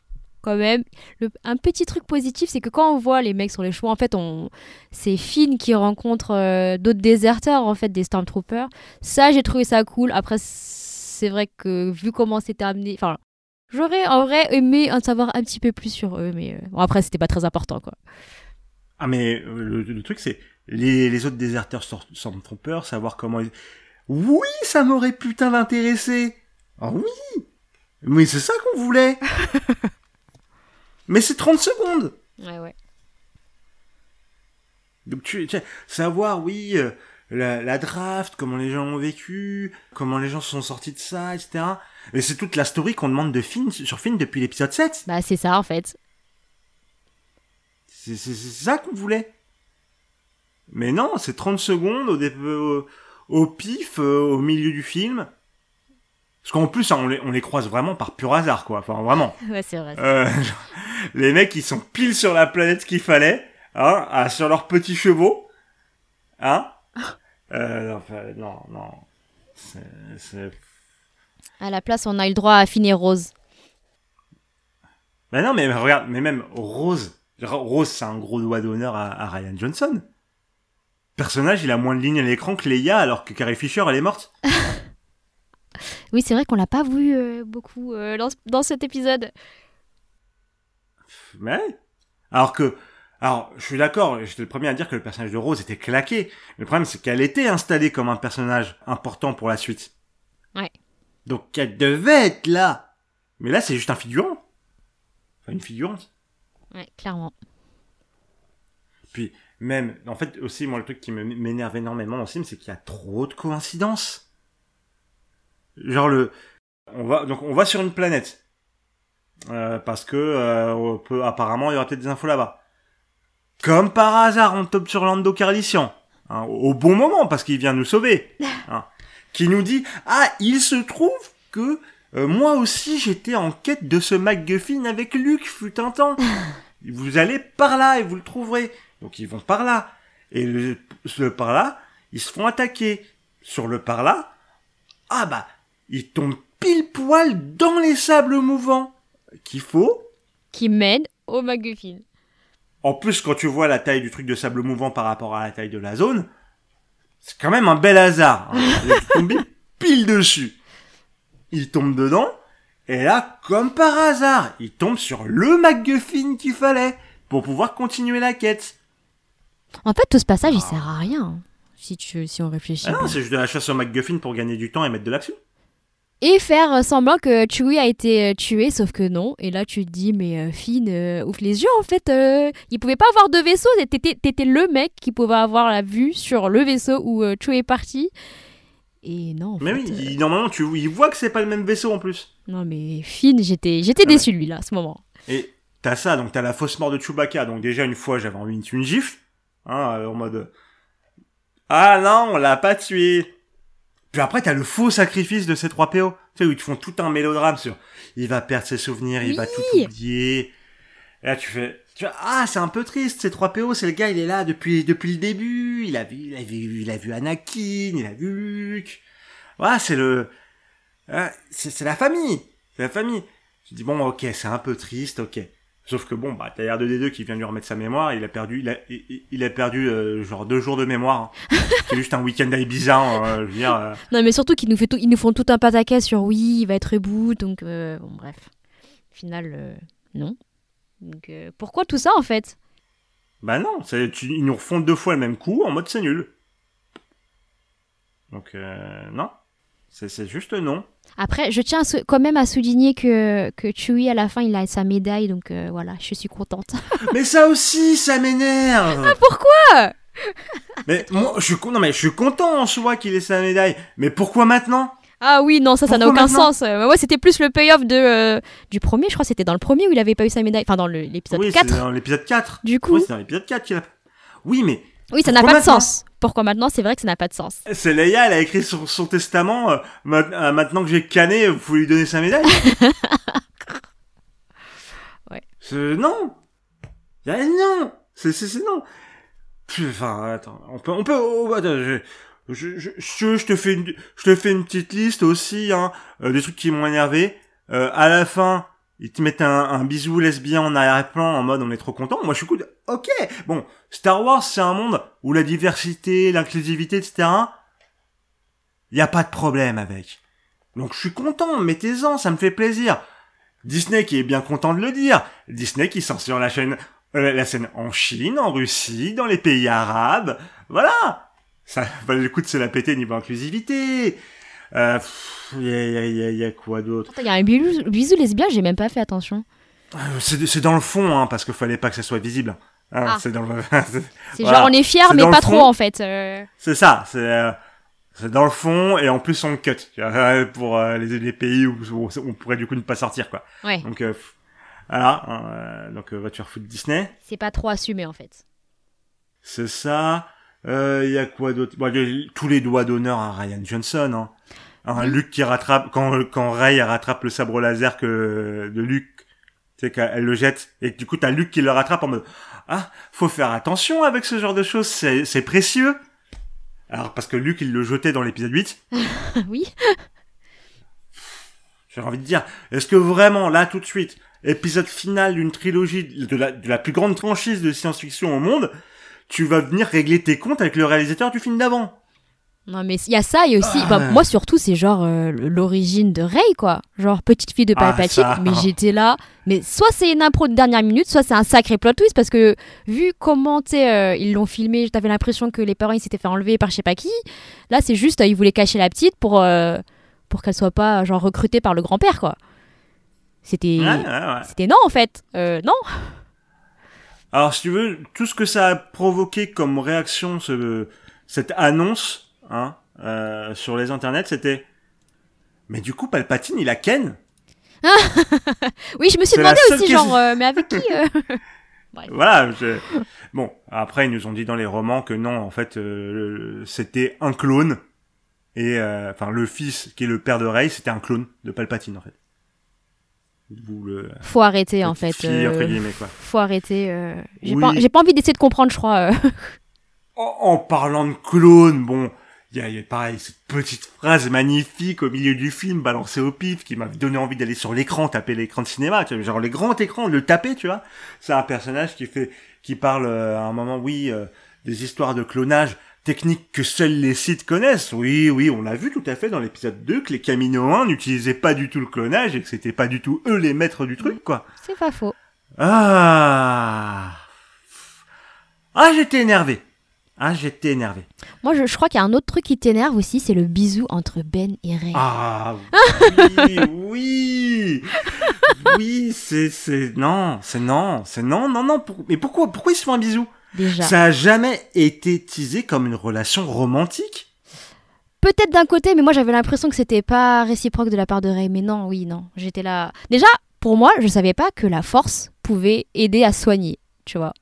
quand même. Le- un petit truc positif, c'est que quand on voit les mecs sur les chevaux, en fait, on, c'est Finn qui rencontre euh, d'autres déserteurs, en fait, des Stormtroopers. Ça, j'ai trouvé ça cool. Après, c'est vrai que vu comment c'était amené, enfin, j'aurais en vrai aimé en savoir un petit peu plus sur eux, mais euh, bon, après, c'était pas très important, quoi. Ah mais euh, le, le truc c'est les, les autres déserteurs Stormtroopers, savoir comment ils... Oui, ça m'aurait putain d'intéressé. Ah oui. Mais c'est ça qu'on voulait. mais c'est 30 secondes. Ouais, ouais. Donc tu, tu- savoir oui euh, la, la draft, comment les gens ont vécu, comment les gens sont sortis de ça, etc. Et c'est toute la story qu'on demande de Finn sur Finn depuis l'épisode 7. Bah, c'est ça, en fait. C'est c'est- c'est ça qu'on voulait. Mais non, c'est 30 secondes au, au, au pif, euh, au milieu du film. Parce qu'en plus, hein, on les, on les croise vraiment par pur hasard, quoi. Enfin, vraiment. Ouais, c'est vrai. Euh, les mecs, ils sont pile sur la planète qu'il fallait, hein, ah, sur leurs petits chevaux, hein. Euh, enfin, non, non. C'est- c'est- À la place, on a eu le droit à Finn et Rose. Ben non, mais regarde, mais même Rose, Rose, c'est un gros doigt d'honneur à, à Ryan Johnson. Personnage, il a moins de lignes à l'écran que Leia, alors que Carrie Fisher, elle est morte. Oui, c'est vrai qu'on l'a pas vu euh, beaucoup euh, dans, dans cet épisode. Mais alors que, alors, je suis d'accord, j'étais le premier à dire que le personnage de Rose était claqué. Le problème, c'est qu'elle était installée comme un personnage important pour la suite. Ouais. Donc, elle devait être là. Mais là, c'est juste un figurant. Enfin, une figurante. Ouais, clairement. Puis, même, en fait, aussi, moi, le truc qui m'énerve énormément dans le film, c'est qu'il y a trop de coïncidences. Genre, le, on va, donc, on va sur une planète. Euh, parce que, euh, on peut, apparemment, il y aura peut-être des infos là-bas. Comme par hasard, on tombe sur Lando Carlician. hein, au bon moment, parce qu'il vient nous sauver. hein, qui nous dit, ah, il se trouve que, euh, moi aussi, j'étais en quête de ce MacGuffin avec Luke, fut un temps. Vous allez par là et vous le trouverez. Donc ils vont par là. Et le, ce par là, ils se font attaquer. Sur le par là, ah bah, ils tombent pile poil dans les sables mouvants. Qu'il faut. Qui mène au MacGuffin. En plus, quand tu vois la taille du truc de sable mouvant par rapport à la taille de la zone, c'est quand même un bel hasard. Hein. Tombés pile dessus. Ils tombent dedans. Et là, comme par hasard, ils tombent sur le MacGuffin qu'il fallait pour pouvoir continuer la quête. En fait, tout ce passage, il sert à rien. hein, Si, tu, si on réfléchit. Ah non, c'est juste de la chasse au MacGuffin pour gagner du temps et mettre de l'action. Et faire euh, semblant que Chewie a été euh, tué, sauf que non. Et là, tu te dis, mais euh, Finn, euh, ouvre les yeux, en fait. euh, il pouvait pas avoir deux vaisseaux. et T'étais t'étais le mec qui pouvait avoir la vue sur le vaisseau où euh, Chewie est parti. Et non, en Mais fait, oui, il- normalement, tu il voit que c'est pas le même vaisseau en plus. Non, mais Finn, j'étais j'étais Ah déçu de lui, là, à ce moment. Et t'as ça, donc t'as la fausse mort de Chewbacca. Donc déjà, une fois, j'avais envie de une gifle. Hein, en mode... Ah non, on l'a pas tué. Puis après, t'as le faux sacrifice de ces trois PO. Tu sais, où ils te font tout un mélodrame sur... Il va perdre ses souvenirs, il va tout oublier. Et là, tu fais... Tu vois, ah, c'est un peu triste, ces trois PO, c'est le gars, il est là depuis, depuis le début, il a vu, il a vu, il a vu Anakin, il a vu Luke. Voilà, c'est le, c'est, c'est la famille, c'est la famille. Tu dis, bon, ok, c'est un peu triste, ok. Sauf que bon, bah, t'as R2D2 qui vient lui remettre sa mémoire, il a perdu, il a, il, il a perdu, euh, genre deux jours de mémoire. hein. c'est juste un week-end à Ibiza, hein, je veux dire, euh, Non, mais surtout qu'ils nous, fait tout- ils nous font tout un pataquès sur oui, il va être reboot. Donc, euh, bon, bref. Au final, non. Donc, pourquoi tout ça, en fait? Bah non, tu, ils nous refont deux fois le même coup, en mode c'est nul. Donc, non. C'est juste non. Après, je tiens quand même à souligner que, que Chewie, à la fin, il a sa médaille. Donc, euh, voilà, je suis contente. Mais ça aussi, ça m'énerve. Pourquoi? Mais moi, je suis non mais je suis content en soi qu'il ait sa médaille. Mais pourquoi maintenant? Ah oui, non, ça, ça n'a aucun sens. Euh, moi, c'était plus le payoff de, euh, du premier. Je crois c'était dans le premier où il avait pas eu sa médaille. Enfin, dans l'épisode Oui, c'est 4. dans l'épisode 4. Du coup, Oui, c'est dans l'épisode 4 qu'il a. Oui, mais oui, ça n'a pas de sens. Pourquoi maintenant C'est vrai que ça n'a pas de sens. c'est Leia, elle a écrit sur son testament euh, euh, maintenant que j'ai canné, vous pouvez lui donner sa médaille. Ouais. C'est non. Y a non. C'est c'est c'est non. Enfin, attends, on peut on peut oh, attends, je, je, je, je, je te fais une je te fais une petite liste aussi hein, euh, des trucs qui m'ont énervé. Euh, à la fin, ils te mettent un, bisou lesbien en arrière-plan en mode on est trop content. Moi, je suis cool. Ok. Bon, Star Wars, c'est un monde où la diversité, l'inclusivité, etc. Il y a pas de problème avec. Donc, je suis content. Mettez-en, ça me fait plaisir. Disney qui est bien content de le dire. Disney qui censure la chaîne, euh, la scène en Chine, en Russie, dans les pays arabes. Voilà. Ça, bah, du coup, c'est la péter niveau inclusivité. Euh, il y a, y, y, a, y a quoi d'autre? Il y a un bisou, bisou lesbien, j'ai même pas fait attention. Euh, C'est dans le fond, hein, parce qu'il fallait pas que ça soit visible. Hein, Ah. C'est dans le... C'est Voilà. genre on est C'est mais pas trop en fait. euh. C'est ça, c'est euh, dans le fond et en plus on cut tu vois, pour euh, les, les pays où, où on pourrait du coup ne pas sortir quoi. Ouais, Donc euh, voilà, hein, euh, donc euh, voiture foot Disney, c'est pas trop assumé en fait. c'est ça. Il y a quoi d'autre? Bon, tous les doigts d'honneur à Ryan Johnson. Hein. Hein, Luke qui rattrape quand quand Ray rattrape le sabre laser que de Luke, tu sais qu'elle le jette et du coup t'as Luke qui le rattrape en mode ah faut faire attention avec ce genre de choses, c'est c'est précieux. Alors parce que Luke il le jetait dans l'épisode 8. oui. J'ai envie de dire, est-ce que vraiment, là, tout de suite, épisode final d'une trilogie de la, de la plus grande franchise de science-fiction au monde, tu vas venir régler tes comptes avec le réalisateur du film d'avant? Non mais il y a ça et aussi, bah, Ah. moi surtout c'est genre euh, l'origine de Rey quoi. Genre petite fille de Ah, Palpatine, ça. mais j'étais là. Mais soit c'est une impro de dernière minute, soit c'est un sacré plot twist parce que vu comment euh, ils l'ont filmé, t'avais l'impression que les parents ils s'étaient fait enlever par je sais pas qui. Là c'est juste euh, ils voulaient cacher la petite pour pour qu'elle soit pas genre recrutée par le grand-père quoi. C'était Ouais, ouais, ouais. c'était non en fait. Non. Alors, si tu veux, tout ce que ça a provoqué comme réaction, ce, cette annonce, hein, euh, sur les internets, c'était, mais du coup, Palpatine, il a Ken Oui, je me suis demandé aussi question. genre euh, mais avec qui euh Voilà. je- Bon, après, ils nous ont dit dans les romans que non, en fait, euh, c'était un clone. Et, enfin, le fils, qui est le père de Rey, c'était un clone de Palpatine, en fait. Le... Faut arrêter en fait. fille, euh, quoi. faut arrêter. euh, J'ai Oui. pas, pas envie d'essayer de comprendre, je crois. euh. En, en parlant de clone, bon, il y a, il y a pareil, cette petite phrase magnifique au milieu du film, balancée au pif, qui m'a donné envie d'aller sur l'écran, taper l'écran de cinéma, tu vois, genre les grands écrans, le taper, tu vois. C'est un personnage qui fait, qui parle euh, à un moment, oui, euh, des histoires de clonage, techniques que seuls les sites connaissent. Oui, oui, on l'a vu tout à fait dans l'épisode 2 que les Caminoans n'utilisaient pas du tout le clonage et que c'était pas du tout eux les maîtres du truc, quoi. C'est pas faux. Ah. Ah, j'étais énervé. Ah, j'étais énervé. Moi, je, je crois qu'il y a un autre truc qui t'énerve aussi, c'est le bisou entre Ben et Ray. Ah oui, oui, oui, c'est c'est non, c'est non, c'est non, non, non. pour- Mais pourquoi, pourquoi ils se font un bisou? Déjà. Ça a jamais été teasé comme une relation romantique? Peut-être d'un côté, mais moi j'avais l'impression que c'était pas réciproque de la part de Ray. Mais non, oui, non. J'étais là. Déjà, pour moi, je savais pas que la force pouvait aider à soigner. Tu vois.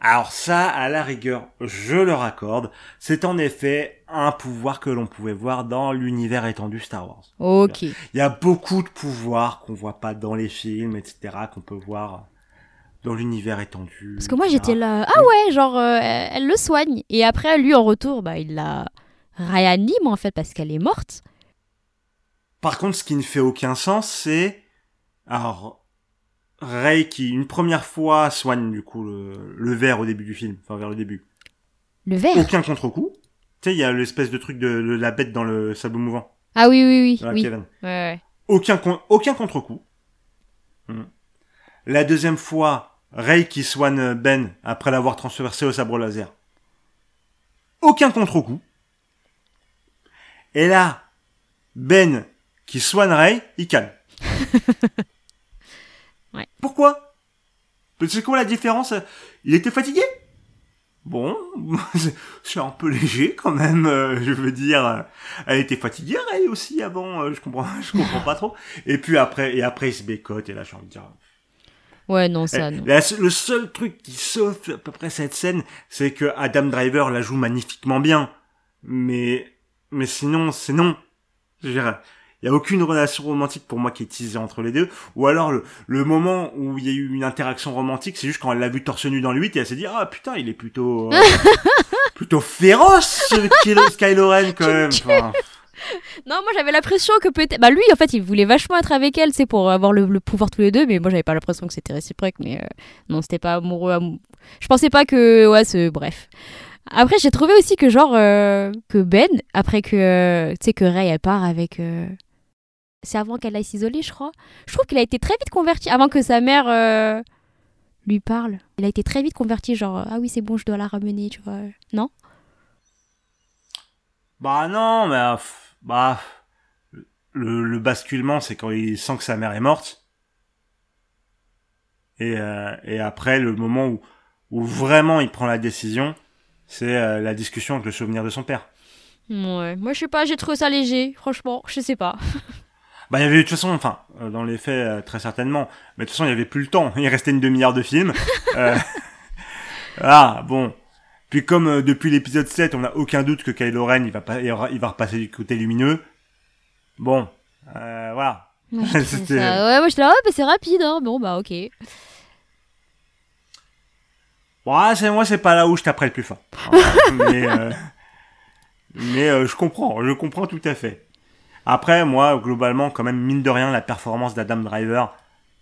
Alors ça, à la rigueur, je le raccorde. C'est en effet un pouvoir que l'on pouvait voir dans l'univers étendu Star Wars. Ok. Il y a beaucoup de pouvoirs qu'on voit pas dans les films, etc., qu'on peut voir dans l'univers étendu. Parce que moi j'étais là. Ah ouais, genre, euh, elle, elle le soigne. Et après, lui en retour, bah, il la réanime en fait parce qu'elle est morte. Par contre, ce qui ne fait aucun sens, c'est alors Ray qui une première fois soigne du coup le, le verre au début du film, enfin vers le début. Le verre. Aucun contre-coup. Tu sais, il y a l'espèce de truc de, de la bête dans le sable mouvant. Ah oui, oui, oui. oui. cabane. Ouais, ouais. Aucun aucun contre-coup. Hmm. La deuxième fois, Ray qui soigne Ben après l'avoir transversé au sabre laser. Aucun contre-coup. Et là, Ben qui soigne Ray, il calme. Ouais. Pourquoi? C'est quoi la différence? Il était fatigué? Bon, c'est un peu léger quand même, euh, je veux dire. Elle était fatiguée, Ray aussi avant, euh, je comprends, je comprends pas trop. Et puis après, et après il se bécote et là j'ai envie de dire. Ouais, non, ça, Eh, non. la- le seul truc qui sauve à peu près cette scène, c'est que Adam Driver la joue magnifiquement bien, mais mais sinon c'est non. Je veux dire, il y a aucune relation romantique pour moi qui est teasée entre les deux. Ou alors le, le moment où il y a eu une interaction romantique, c'est juste quand elle l'a vu torse nu dans le 8 et elle s'est dit ah putain il est plutôt euh, plutôt féroce ce Kylo, Ren quand même. Enfin, Non, moi j'avais l'impression que peut-être. Bah lui, en fait, il voulait vachement être avec elle, c'est pour avoir le, le pouvoir tous les deux, mais moi j'avais pas l'impression que c'était réciproque, mais euh, non, c'était pas amoureux. amou- Je pensais pas que. Ouais, ce. Bref. Après, j'ai trouvé aussi que, genre, euh, que Ben, après que. euh, tu sais, que Ray, elle part avec. euh, C'est avant qu'elle aille s'isoler, je crois. Je trouve qu'il a été très vite converti, avant que sa mère euh, lui parle. Il a été très vite converti, genre, ah oui, c'est bon, je dois la ramener, tu vois. Non? Bah non, mais euh, bah le, le basculement, c'est quand il sent que sa mère est morte. Et, euh, et après, le moment où, où vraiment il prend la décision, c'est euh, la discussion avec le souvenir de son père. Ouais, moi je sais pas, j'ai trouvé ça léger, franchement, je sais pas. Bah il y avait de toute façon, enfin, euh, dans les faits, euh, très certainement, mais de toute façon il y avait plus le temps. Il restait une demi-heure de film. Euh, ah bon. Puis comme euh, depuis l'épisode 7, on n'a aucun doute que Kylo Ren il va pas, il va repasser du côté lumineux. Bon, euh, voilà. Ouais, C'était- ça- ouais, moi je là, ouais, mais c'est rapide, hein. Bon, bah ok. Ouais, c'est moi, c'est pas là où je taperai le plus fort. mais euh, mais euh, je comprends, je comprends tout à fait. Après, moi, globalement, quand même, mine de rien, la performance d'Adam Driver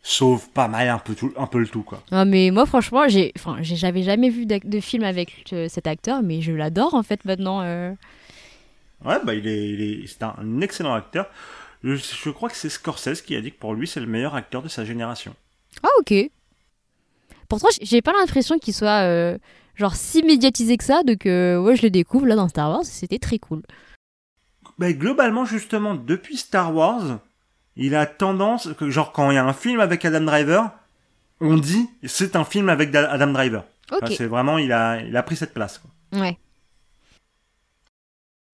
sauve pas mal un peu tout, un peu le tout, quoi. Ah, mais moi franchement, j'ai, enfin, j'ai- j'avais jamais vu de film avec euh, cet acteur, mais je l'adore en fait maintenant. euh. Ouais, bah il est, il est, c'est un excellent acteur. Je, je crois que c'est Scorsese qui a dit que pour lui, c'est le meilleur acteur de sa génération. Ah ok. Pourtant, j'ai pas l'impression qu'il soit euh, genre si médiatisé que ça, donc euh, ouais, je le découvre là dans Star Wars, c'était très cool. Bah, globalement, justement, depuis Star Wars, il a tendance, que, genre, quand il y a un film avec Adam Driver, on dit c'est un film avec Da- Adam Driver. Ok. Enfin, c'est vraiment, il a, il a pris cette place. quoi. Ouais.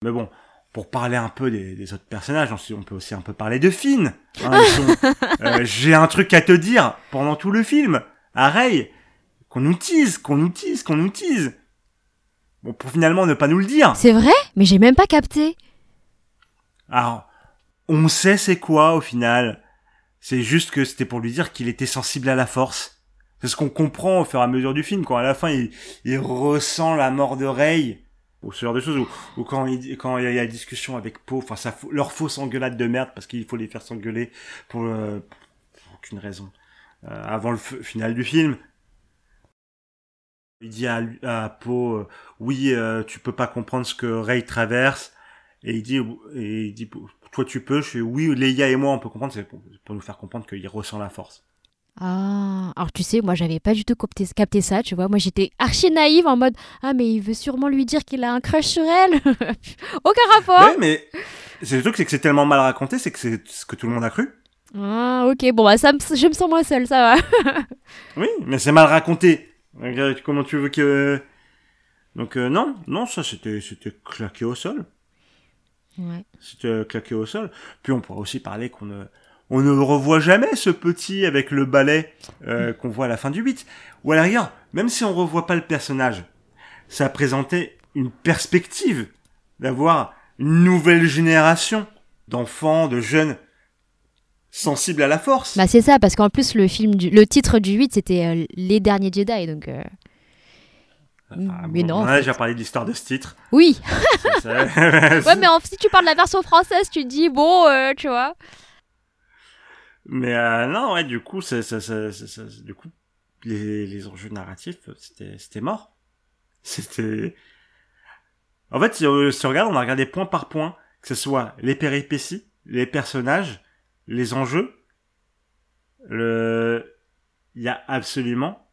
Mais bon, pour parler un peu des, des autres personnages, on, peut aussi un peu parler de Finn. hein, euh, J'ai un truc à te dire pendant tout le film. Ray, qu'on nous tease, qu'on nous tease, qu'on nous tease. Bon, pour finalement ne pas nous le dire. C'est vrai? Mais j'ai même pas capté. Alors, on sait c'est quoi au final. C'est juste que c'était pour lui dire qu'il était sensible à la force. C'est ce qu'on comprend au fur et à mesure du film, quand à la fin il, ressent la mort de Rey, ou ce genre de choses, ou, quand il y a la discussion avec Poe, enfin ça, leur fausse engueulade de merde parce qu'il faut les faire s'engueuler pour, euh, aucune raison. Euh, avant le final du film, il dit à, Poe, euh, oui, tu peux pas comprendre ce que Rey traverse, et il dit, et il dit, toi tu peux, je fais oui, Leia et moi on peut comprendre, c'est pour, pour nous faire comprendre qu'il ressent la force. Ah, alors tu sais, moi j'avais pas du tout capté, capté ça, tu vois. Moi j'étais archi naïve en mode Ah, mais il veut sûrement lui dire qu'il a un crush sur elle. Aucun rapport. Ouais, mais c'est le truc, c'est que c'est tellement mal raconté, c'est que c'est ce que tout le monde a cru. Ah, ok, bon, bah ça me- je me sens moins seule, ça va. Oui, mais c'est mal raconté. Regarde, Comment tu veux que... Donc euh, non, non, ça c'était claqué au sol. Ouais. C'était claqué au sol. Puis on pourrait aussi parler qu'on ne, on ne revoit jamais ce petit avec le balai euh, qu'on voit à la fin du 8. Ou à la rigueur, même si on revoit pas le personnage, ça présentait une perspective d'avoir une nouvelle génération d'enfants, de jeunes sensibles à la force. Bah c'est ça, parce qu'en plus le film, du... le titre du 8 c'était euh, Les Derniers Jedi, donc. euh, Ah, mais bon, non, fait. déjà parlé de l'histoire de ce titre. Oui, ouais, mais en- si tu parles de la version française, tu te dis bon, euh, tu vois. Mais euh, non, ouais, du coup, ça- du coup, les, les enjeux narratifs, c'était, c'était mort. C'était. En fait, si on, si on regarde, on a regardé point par point, que ce soit les péripéties, les personnages, les enjeux. Le, il y a absolument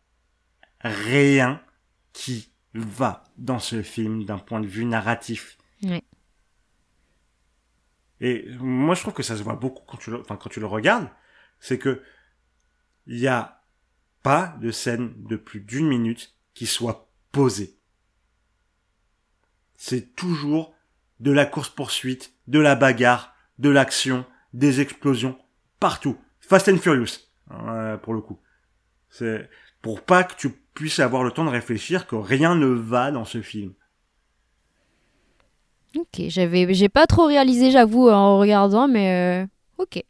rien qui va dans ce film d'un point de vue narratif. Ouais. Et moi, je trouve que ça se voit beaucoup quand tu le, enfin, quand tu le regardes, c'est que il y a pas de scène de plus d'une minute qui soit posée. C'est toujours de la course-poursuite, de la bagarre, de l'action, des explosions, partout. Fast and Furious, euh, pour le coup. C'est pour pas que tu puisses avoir le temps de réfléchir que rien ne va dans ce film. Ok, j'avais, j'ai pas trop réalisé, j'avoue, en regardant, mais euh, ok.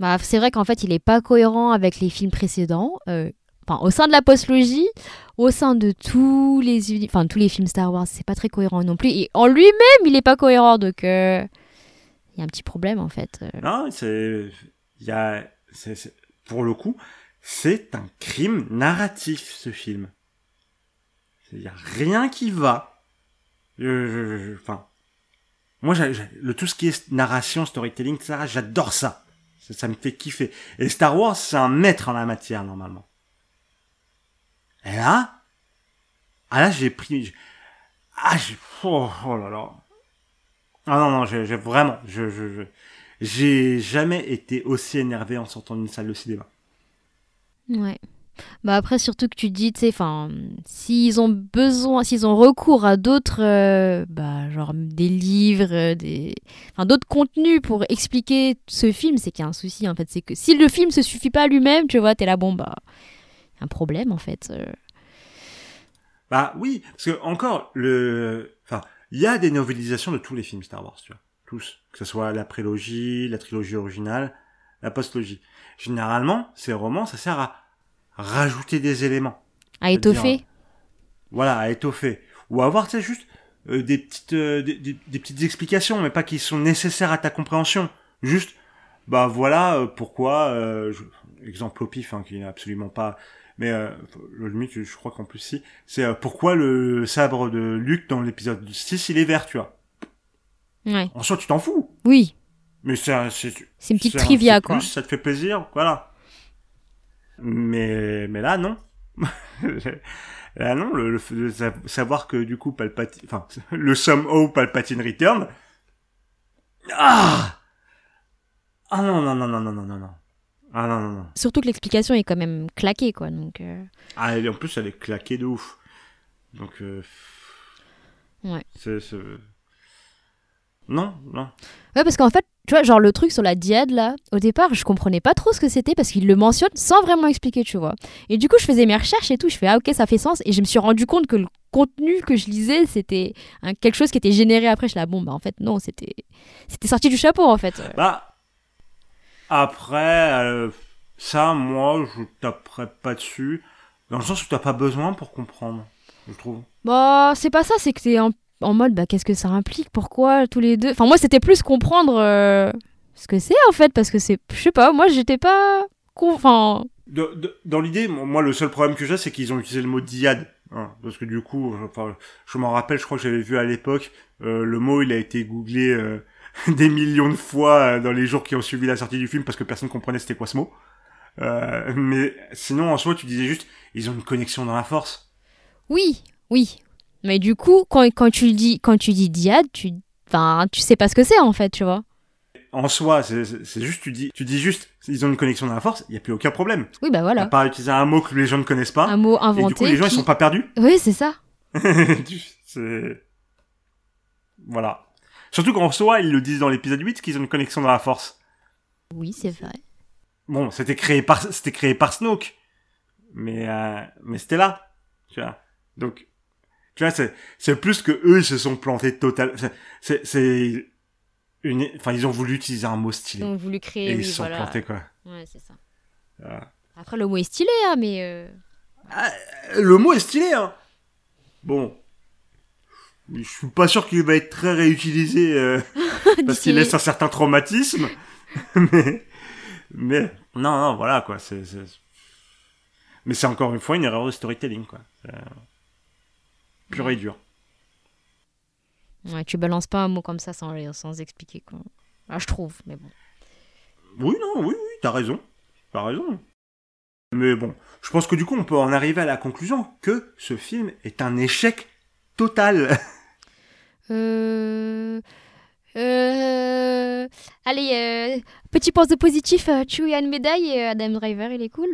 Bah, c'est vrai qu'en fait, il est pas cohérent avec les films précédents. euh, Enfin, au sein de la postlogie, au sein de tous les, uni- enfin, tous les films Star Wars, c'est pas très cohérent non plus. Et en lui-même, il est pas cohérent, donc euh, il y a un petit problème en fait. Non, c'est, il y a, pour le coup, c'est un crime narratif, ce film. Il y a rien qui va. Enfin, moi, j'ai- le tout ce qui est narration, storytelling, etc., j'adore ça. ça. Ça me fait kiffer. Et Star Wars, c'est un maître en la matière, normalement. Et là, ah là, j'ai pris, ah, j'ai, oh, oh là là. Ah non, non, j'ai vraiment, je, je, je, j'ai jamais été aussi énervé en sortant d'une salle de cinéma. Ouais. Bah après, surtout que tu dis, tu sais, enfin, s'ils ont besoin, s'ils ont recours à d'autres, euh, bah, genre des livres, euh, des, enfin, d'autres contenus pour expliquer ce film, c'est qu'il y a un souci, en fait. C'est que si le film se suffit pas à lui-même, tu vois, t'es là, bon, bah, y a un problème, en fait. euh. Bah oui, parce que encore le, enfin, il y a des novélisations de tous les films Star Wars, tu vois, tous, que ce soit la prélogie, la trilogie originale, la postlogie. Généralement, ces romans, ça sert à rajouter des éléments, À étoffer. voilà, à étoffer, ou à avoir, tu sais, juste euh, des petites, euh, des, des- des petites explications, mais pas qui sont nécessaires à ta compréhension. Juste, bah voilà euh, pourquoi, euh, je- exemple au pif, hein, qui n'est absolument pas, mais euh, le limite, je crois qu'en plus si, c'est euh, pourquoi le sabre de Luke dans l'épisode 6, il est vert, tu vois. Ouais. En soi, tu t'en fous, Oui. mais c'est un- c'est C'est une petite c'est un- trivia, c'est quoi. plus, ça te fait plaisir, voilà. Mais, mais là, non. là, non, le, le sa- savoir que du coup, Palpatine, enfin, le somehow Palpatine return. Ah! Ah non, non, non, non, non, non, non, non. Ah non, non, non. Surtout que l'explication est quand même claquée, quoi. Donc, euh, Ah, et en plus, elle est claquée de ouf. Donc, euh... Ouais. C'est, c'est... Non, non. Ouais, parce qu'en fait, tu vois, genre le truc sur la diade, là, au départ, je comprenais pas trop ce que c'était parce qu'il le mentionne sans vraiment expliquer, tu vois. Et du coup, je faisais mes recherches et tout, je fais, ah ok, ça fait sens. Et je me suis rendu compte que le contenu que je lisais, c'était un- quelque chose qui était généré après. Je suis là, bon, bah en fait, non, c'était c'était sorti du chapeau, en fait. Bah, après, euh, ça, moi, je taperais pas dessus. Dans le sens où t'as pas besoin pour comprendre, je trouve. Bah, c'est pas ça, c'est que t'es en, en mode, bah, qu'est-ce que ça implique? Pourquoi tous les deux? Enfin, moi, c'était plus comprendre euh, ce que c'est, en fait, parce que c'est, je sais pas, moi, j'étais pas. Enfin, De- de- dans l'idée, moi, le seul problème que j'ai, c'est qu'ils ont utilisé le mot diade. hein, parce que du coup, euh, enfin, je m'en rappelle, je crois que j'avais vu à l'époque, euh, le mot, il a été googlé euh, des millions de fois dans les jours qui ont suivi la sortie du film parce que personne comprenait c'était quoi ce mot. Mais sinon, en soi, tu disais juste, ils ont une connexion dans la force. Oui, oui. Mais du coup, quand, quand tu dis quand tu dis diade, tu enfin, tu sais pas ce que c'est en fait, tu vois. En soi, c'est juste, tu dis, tu dis juste, ils ont une connexion dans la force, il y a plus aucun problème. Oui, bah voilà. pas utilisé un mot que les gens ne connaissent pas. Un mot et inventé. du coup, les gens, qui- ils sont pas perdus. Oui, c'est ça. c'est... Voilà. Surtout qu'en soi, ils le disent dans l'épisode 8 qu'ils ont une connexion dans la force. Oui, c'est vrai. Bon, c'était créé par, c'était créé par Snoke. Mais, euh, mais c'était là. Tu vois. Donc, tu vois, c'est, c'est plus que eux, ils se sont plantés total, c'est- une, enfin, ils ont voulu utiliser un mot stylé. Ils ont voulu créer. et oui, ils se sont voilà. plantés, quoi. Ouais, c'est ça. Voilà. Après, le mot est stylé, hein, mais. euh, Ah, le mot est stylé, hein. Bon. Je suis pas sûr qu'il va être très réutilisé, euh, parce qu'il laisse un certain traumatisme. mais, mais, non, non, voilà, quoi, c'est, c'est- mais c'est encore une fois une erreur de storytelling, quoi. C'est, euh, Pur et dur. Ouais, tu balances pas un mot comme ça sans, sans expliquer, quoi. Ah, je trouve, mais bon. Oui, non, oui, oui, t'as raison. T'as raison. Mais bon, je pense que du coup, on peut en arriver à la conclusion que ce film est un échec total. Euh... Euh... Allez, euh... petit pense de positif, euh, a une médaille et euh, Adam Driver, il est cool.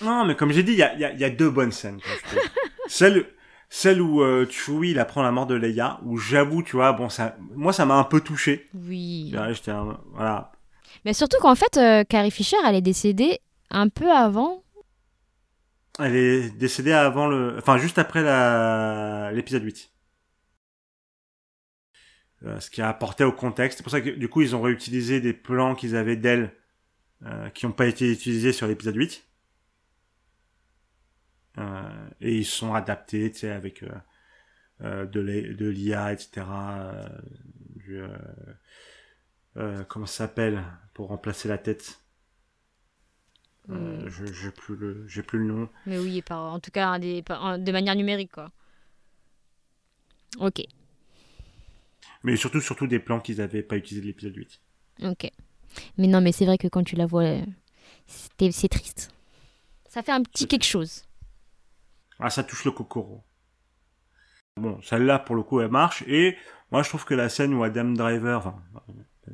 Non, mais comme j'ai dit, il y a, y a- il y a deux bonnes scènes. celle, celle où euh, Chewie il apprend la mort de Leia, où j'avoue, tu vois, bon, ça, moi, ça m'a un peu touché. Oui. Ouais, j'étais un- voilà. Mais surtout qu'en fait, euh, Carrie Fisher, elle est décédée un peu avant. Elle est décédée avant le, enfin, juste après la, l'épisode 8. Euh, ce qui a apporté au contexte. C'est pour ça que, du coup, ils ont réutilisé des plans qu'ils avaient d'elle, euh, qui n'ont pas été utilisés sur l'épisode 8. Euh, et ils sont adaptés, tu sais, avec euh, euh, de l'I- de l'IA, etc. Du, comment ça s'appelle pour remplacer la tête euh, Hmm. Je j'ai plus le j'ai plus le nom. Mais oui, par, en tout cas, des, par- de manière numérique, quoi. Ok, Mais surtout surtout des plans qu'ils avaient pas utilisés de l'épisode 8. ok. Mais non, mais c'est vrai que quand tu la vois, c'est triste. Ça fait un petit quelque chose. Ah, ça touche le kokoro. Bon, celle-là, pour le coup, elle marche. Et moi, je trouve que la scène où Adam Driver, enfin, euh,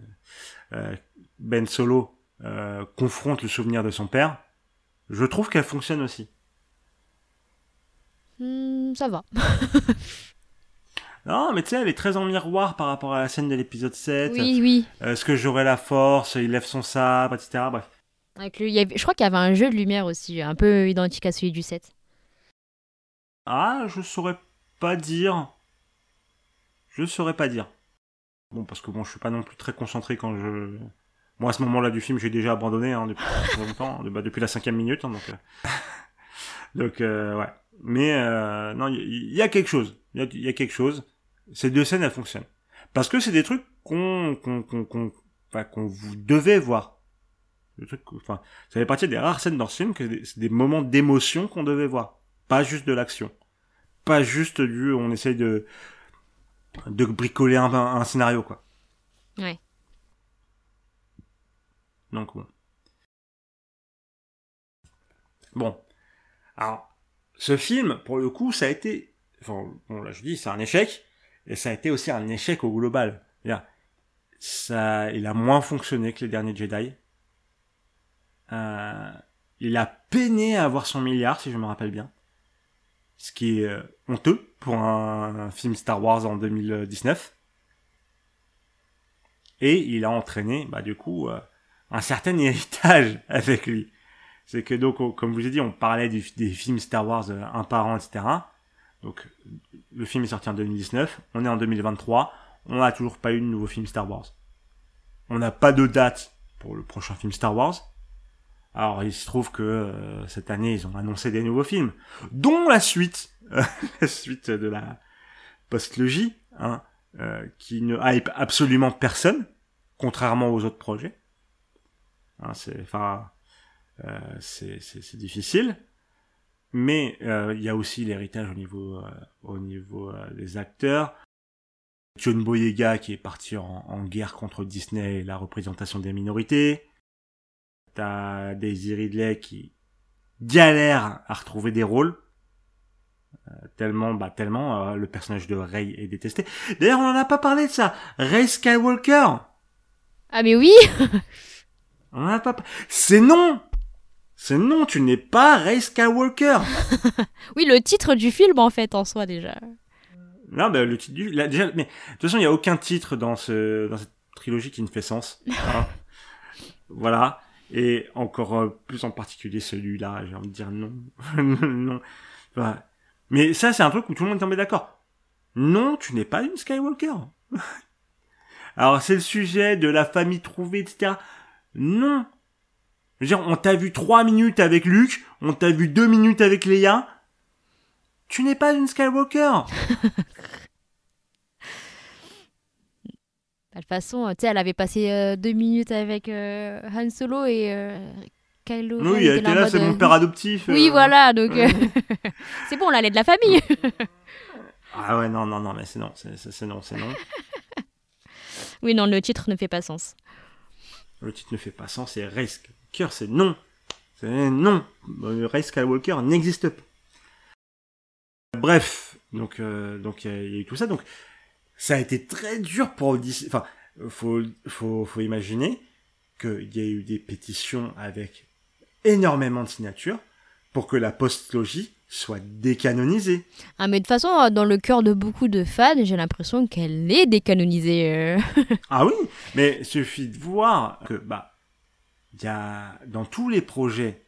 euh, Ben Solo, euh, confronte le souvenir de son père, je trouve qu'elle fonctionne aussi. Hmm, ça va. Non, mais tu sais, elle est très en miroir par rapport à la scène de l'épisode 7. Oui, oui. Euh, Est-ce que j'aurai la force? Il lève son sabre, etc. Bref. Avec le, il y avait- je crois qu'il y avait un jeu de lumière aussi, un peu identique à celui du 7. Ah, je saurais pas dire. Je saurais pas dire. Bon, parce que bon, je suis pas non plus très concentré quand je. Moi, à ce moment-là du film, j'ai déjà abandonné hein, depuis longtemps, bah, depuis la cinquième minute, hein, donc. euh, donc, euh, ouais. Mais euh, non, il y, a quelque chose. Il y a, quelque chose. Ces deux scènes, elles fonctionnent. Parce que c'est des trucs qu'on qu'on qu'on qu'on enfin, vous devez voir. Le truc, enfin, ça fait partie des rares scènes dans ce film que c'est des moments d'émotion qu'on devait voir, pas juste de l'action, pas juste du on essaye de de bricoler un, un scénario quoi. Ouais. Donc bon. Bon. Alors, ce film, pour le coup, ça a été, enfin, bon là je dis, c'est un échec, et ça a été aussi un échec au global. Ça, il a moins fonctionné que les derniers Jedi. Euh, il a peiné à avoir son milliard, si je me rappelle bien. Ce qui est euh, honteux pour un, film Star Wars en 2019. Et il a entraîné, bah, du coup, euh, un certain héritage avec lui. C'est que donc, on- comme je vous ai dit, on parlait des films Star Wars euh, un par an, etc. Donc, le film est sorti en 2019, on est en 2023, on n'a toujours pas eu de nouveau film Star Wars. On n'a pas de date pour le prochain film Star Wars. Alors, il se trouve que euh, cette année, ils ont annoncé des nouveaux films, dont la suite, la suite de la postlogie, hein, euh, qui ne hype absolument personne, contrairement aux autres projets. Hein, c'est, enfin, euh, c'est, difficile. Mais euh, il y a aussi l'héritage au niveau, euh, au niveau euh, des acteurs. John Boyega qui est parti en, en guerre contre Disney et la représentation des minorités. T'as Daisy Ridley qui galère à retrouver des rôles. Euh, tellement, bah tellement euh, le personnage de Rey est détesté. D'ailleurs, on en a pas parlé de ça. Rey Skywalker. Ah, mais oui On en a pas. C'est non. C'est non. Tu n'es pas Rey Skywalker. Oui, le titre du film, en fait, en soi, déjà. Non, bah, le titre du, là, déjà, mais de toute façon, il y a aucun titre dans ce, dans cette trilogie qui ne fait sens. hein. voilà. Et encore euh, plus en particulier celui-là, j'ai envie de dire non, non. Mais ça, c'est un truc où tout le monde est d'accord. Non, tu n'es pas une Skywalker. Alors, c'est le sujet de la famille trouvée, etc. Non. Je veux dire, on t'a vu trois minutes avec Luke, on t'a vu deux minutes avec Leia. Tu n'es pas une Skywalker. Bah, De toute façon, tu sais, elle avait passé euh, deux minutes avec euh, Han Solo et euh, Kylo Oui, elle était là c'est mon euh, père adoptif. Oui, euh. voilà, donc euh, c'est bon, là, elle est de la famille. Ah ouais, non, non, non, mais c'est non, c'est non, c'est non. oui, non, le titre ne fait pas sens. Le titre ne fait pas sens, c'est Rey Skywalker, c'est non. C'est non. Euh, Rey Skywalker n'existe pas. Bref, donc euh, donc il y, a- il y a eu tout ça, donc ça a été très dur pour Disney. Enfin, faut faut faut imaginer qu'il y a eu des pétitions avec énormément de signatures pour que la postlogie soit décanonisée. Ah, mais de toute façon, euh, dans le cœur de beaucoup de fans, j'ai l'impression qu'elle est décanonisée. euh. Ah oui, mais il suffit de voir que bah il y a dans tous les projets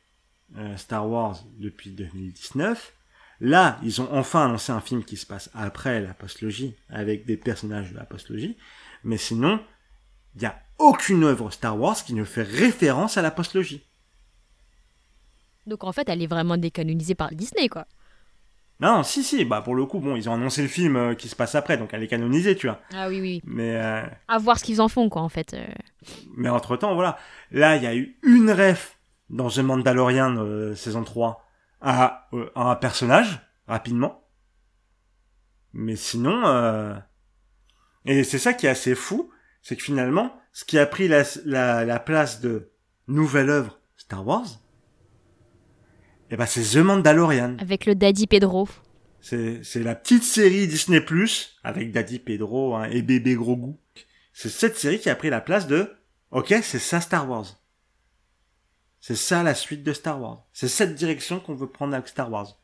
euh, Star Wars depuis 2019, là ils ont enfin annoncé un film qui se passe après la postlogie avec des personnages de la postlogie, mais sinon il y a aucune œuvre Star Wars qui ne fait référence à la postlogie. Donc en fait, elle est vraiment décanonisée par Disney, quoi. Non, si, si, bah pour le coup, bon, ils ont annoncé le film euh, qui se passe après, donc elle est canonisée, tu vois. Ah oui, oui. Mais, euh, À voir ce qu'ils en font, quoi, en fait. euh. mais entre-temps, voilà. Là, il y a eu une ref dans The Mandalorian saison 3 à, euh, à un personnage, rapidement. Mais sinon... euh, Et c'est ça qui est assez fou, c'est que finalement, ce qui a pris la, la, la place de nouvelle œuvre Star Wars, eh ben c'est The Mandalorian. Avec le Daddy Pedro. C'est, c'est la petite série Disney Plus avec Daddy Pedro hein, et bébé Grogu. C'est cette série qui a pris la place de OK, c'est ça Star Wars. C'est ça la suite de Star Wars. C'est cette direction qu'on veut prendre avec Star Wars.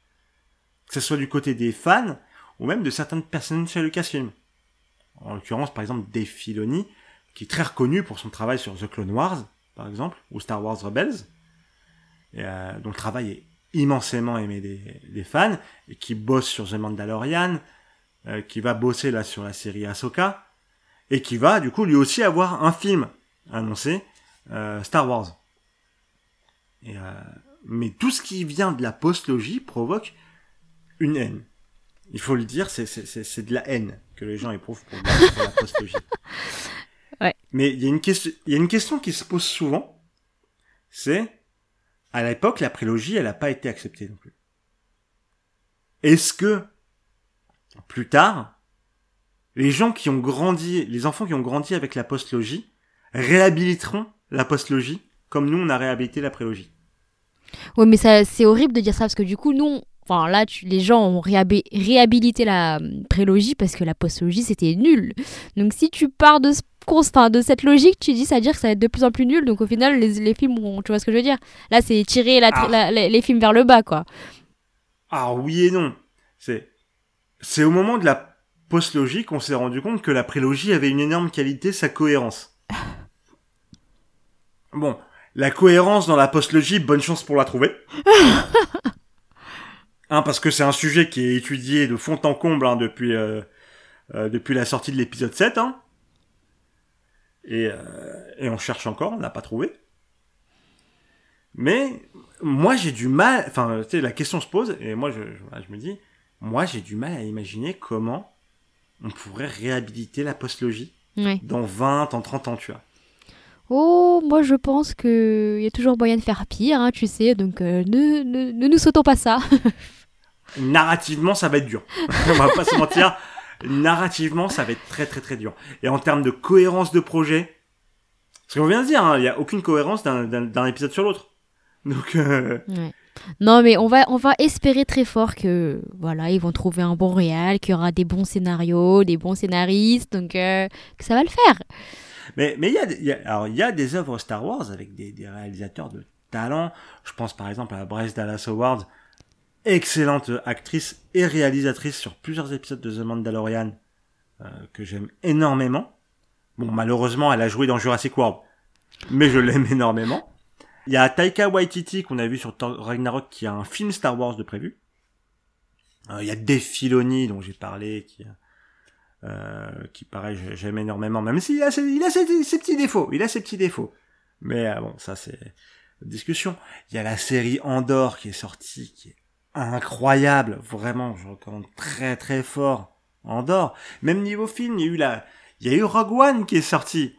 Que ce soit du côté des fans ou même de certaines personnes chez Lucasfilm. En l'occurrence, par exemple, Dave Filoni, qui est très reconnu pour son travail sur The Clone Wars, par exemple, ou Star Wars Rebels, euh, dont le travail est immensément aimé des, des fans, et qui bosse sur The Mandalorian, euh, qui va bosser là sur la série Ahsoka, et qui va du coup lui aussi avoir un film annoncé, euh, Star Wars. Et, euh, mais tout ce qui vient de la postlogie provoque une haine. Il faut le dire, c'est, de la haine que les gens éprouvent pour, la- pour la postlogie. Ouais. Mais il y, a une question, il y a une question qui se pose souvent, c'est à l'époque, la prélogie, elle n'a pas été acceptée non plus. Est-ce que, plus tard, les gens qui ont grandi, les enfants qui ont grandi avec la postlogie, réhabiliteront la postlogie comme nous, on a réhabilité la prélogie? Ouais, mais ça, c'est horrible de dire ça parce que du coup, nous, on- enfin là, tu- les gens ont réhabi- réhabilité la hum, prélogie parce que la postlogie c'était nul. Donc si tu pars de ce de cette logique, tu dis ça veut dire que ça va être de plus en plus nul. Donc au final, les, les films, tu vois ce que je veux dire? Là, c'est tirer la, Ah. la- les, les films vers le bas, quoi. Ah oui et non. C'est, c'est au moment de la postlogie qu'on s'est rendu compte que la prélogie avait une énorme qualité, sa cohérence. Bon, la cohérence dans la postlogie, bonne chance pour la trouver. Hein, parce que c'est un sujet qui est étudié de fond en comble hein, depuis euh, euh, depuis la sortie de l'épisode 7. Hein. Et, euh, et on cherche encore, on n'a pas trouvé. Mais moi j'ai du mal, enfin tu sais la question se pose et moi je, je, je me dis, moi j'ai du mal à imaginer comment on pourrait réhabiliter la postlogie Ouais. dans 20, en 30 ans, tu vois. Oh, moi je pense que il y a toujours moyen de faire pire, hein, tu sais. Donc euh, ne, ne, ne nous sautons pas ça. Narrativement ça va être dur. on va pas se mentir, narrativement ça va être très très très dur. Et en termes de cohérence de projet, parce qu'on vient de dire, hein, il y a aucune cohérence d'un- épisode sur l'autre. Donc euh, Ouais. Non, mais on va, on va espérer très fort que voilà, ils vont trouver un bon réal, qu'il y aura des bons scénarios, des bons scénaristes, donc euh, que ça va le faire. Mais mais il y a y a alors il y a des œuvres Star Wars avec des, des réalisateurs de talent. Je pense par exemple à Bryce Dallas Howard, excellente actrice et réalisatrice sur plusieurs épisodes de The Mandalorian euh, que j'aime énormément. Bon malheureusement elle a joué dans Jurassic World, mais je l'aime énormément. Il y a Taika Waititi qu'on a vu sur Ragnarok qui a un film Star Wars de prévu. Euh, il y a Dave dont j'ai parlé qui euh, qui pareil j'ai- j'aime énormément même s'il a ses, il a ses, ses petits défauts il a ses petits défauts. Mais euh, bon ça c'est discussion. Il y a la série Andorre qui est sortie qui est incroyable. Vraiment je recommande très très fort Andorre. Même niveau film il y a eu la il y a eu Rogue One qui est sorti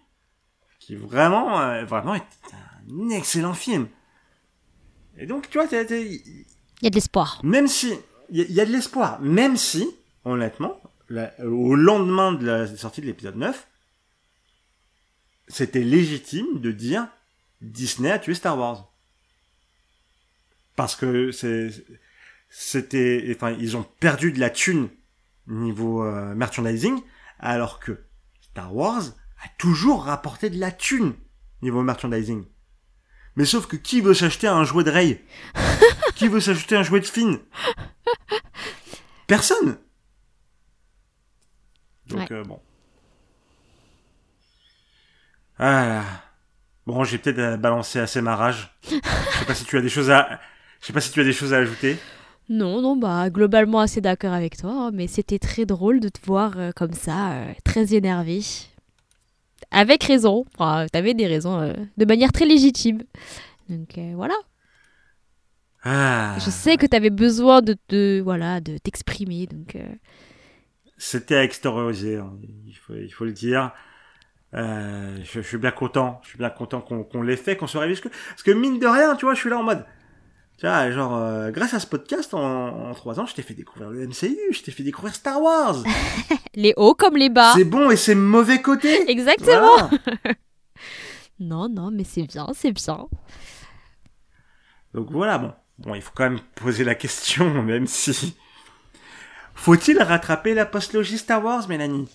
qui vraiment euh, vraiment est un excellent film. Et donc tu vois Il y a de l'espoir. même si il y, a- il y a de l'espoir, même si honnêtement, la- au lendemain de la sortie de l'épisode 9, c'était légitime de dire Disney a tué Star Wars. Parce que c'est c'était enfin ils ont perdu de la thune niveau euh, merchandising alors que Star Wars a toujours rapporté de la thune niveau merchandising. Mais sauf que qui veut s'acheter un jouet de Rey? Qui veut s'acheter un jouet de Finn? Personne. Donc euh, bon. Ah là. Bon, j'ai peut-être euh, balancé assez ma rage. Je sais pas si tu as des choses à je sais pas si tu as des choses à ajouter. Non, non, bah globalement assez d'accord avec toi, hein, mais c'était très drôle de te voir euh, comme ça, euh, très énervé. Avec raison, enfin, t'avais des raisons, euh, de manière très légitime. Donc voilà. Ah. Je sais que t'avais besoin de, de voilà de t'exprimer, donc. C'était à extérioriser, hein, il, faut, il faut le dire. Euh, je, je suis bien content, je suis bien content qu'on l'ait fait, qu'on soit arrivé jusque... Parce que mine de rien, tu vois, je suis là en mode... Tu vois, genre, euh, grâce à ce podcast, en, en trois ans, je t'ai fait découvrir le MCU, je t'ai fait découvrir Star Wars. Les hauts comme les bas. C'est bon et c'est mauvais côté. Exactement. Voilà. Non, non, mais c'est bien, c'est bien. Donc voilà, bon. Bon, il faut quand même poser la question, même si... Faut-il rattraper la postlogie Star Wars, Mélanie?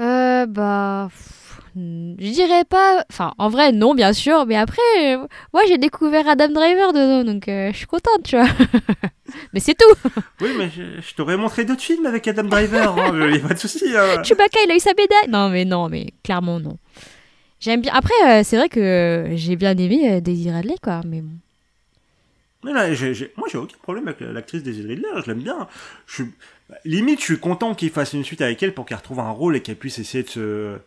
Euh, bah. Je dirais pas. Enfin, en vrai, non, bien sûr. Mais après, euh, moi, j'ai découvert Adam Driver dedans, donc euh, je suis contente, tu vois. mais c'est tout. Oui, mais je, je t'aurais montré d'autres films avec Adam Driver, hein, y a pas de souci. hein. Chewbacca, il a eu sa médaille. Non, mais non, mais clairement, non. J'aime bien. Après, euh, c'est vrai que j'ai bien aimé euh, Daisy Radley, quoi. Mais bon. Mais là, moi, j'ai aucun problème avec l'actrice Daisy Ridley, je l'aime bien. Je suis... Limite, je suis content qu'il fasse une suite avec elle pour qu'elle retrouve un rôle et qu'elle puisse essayer de se...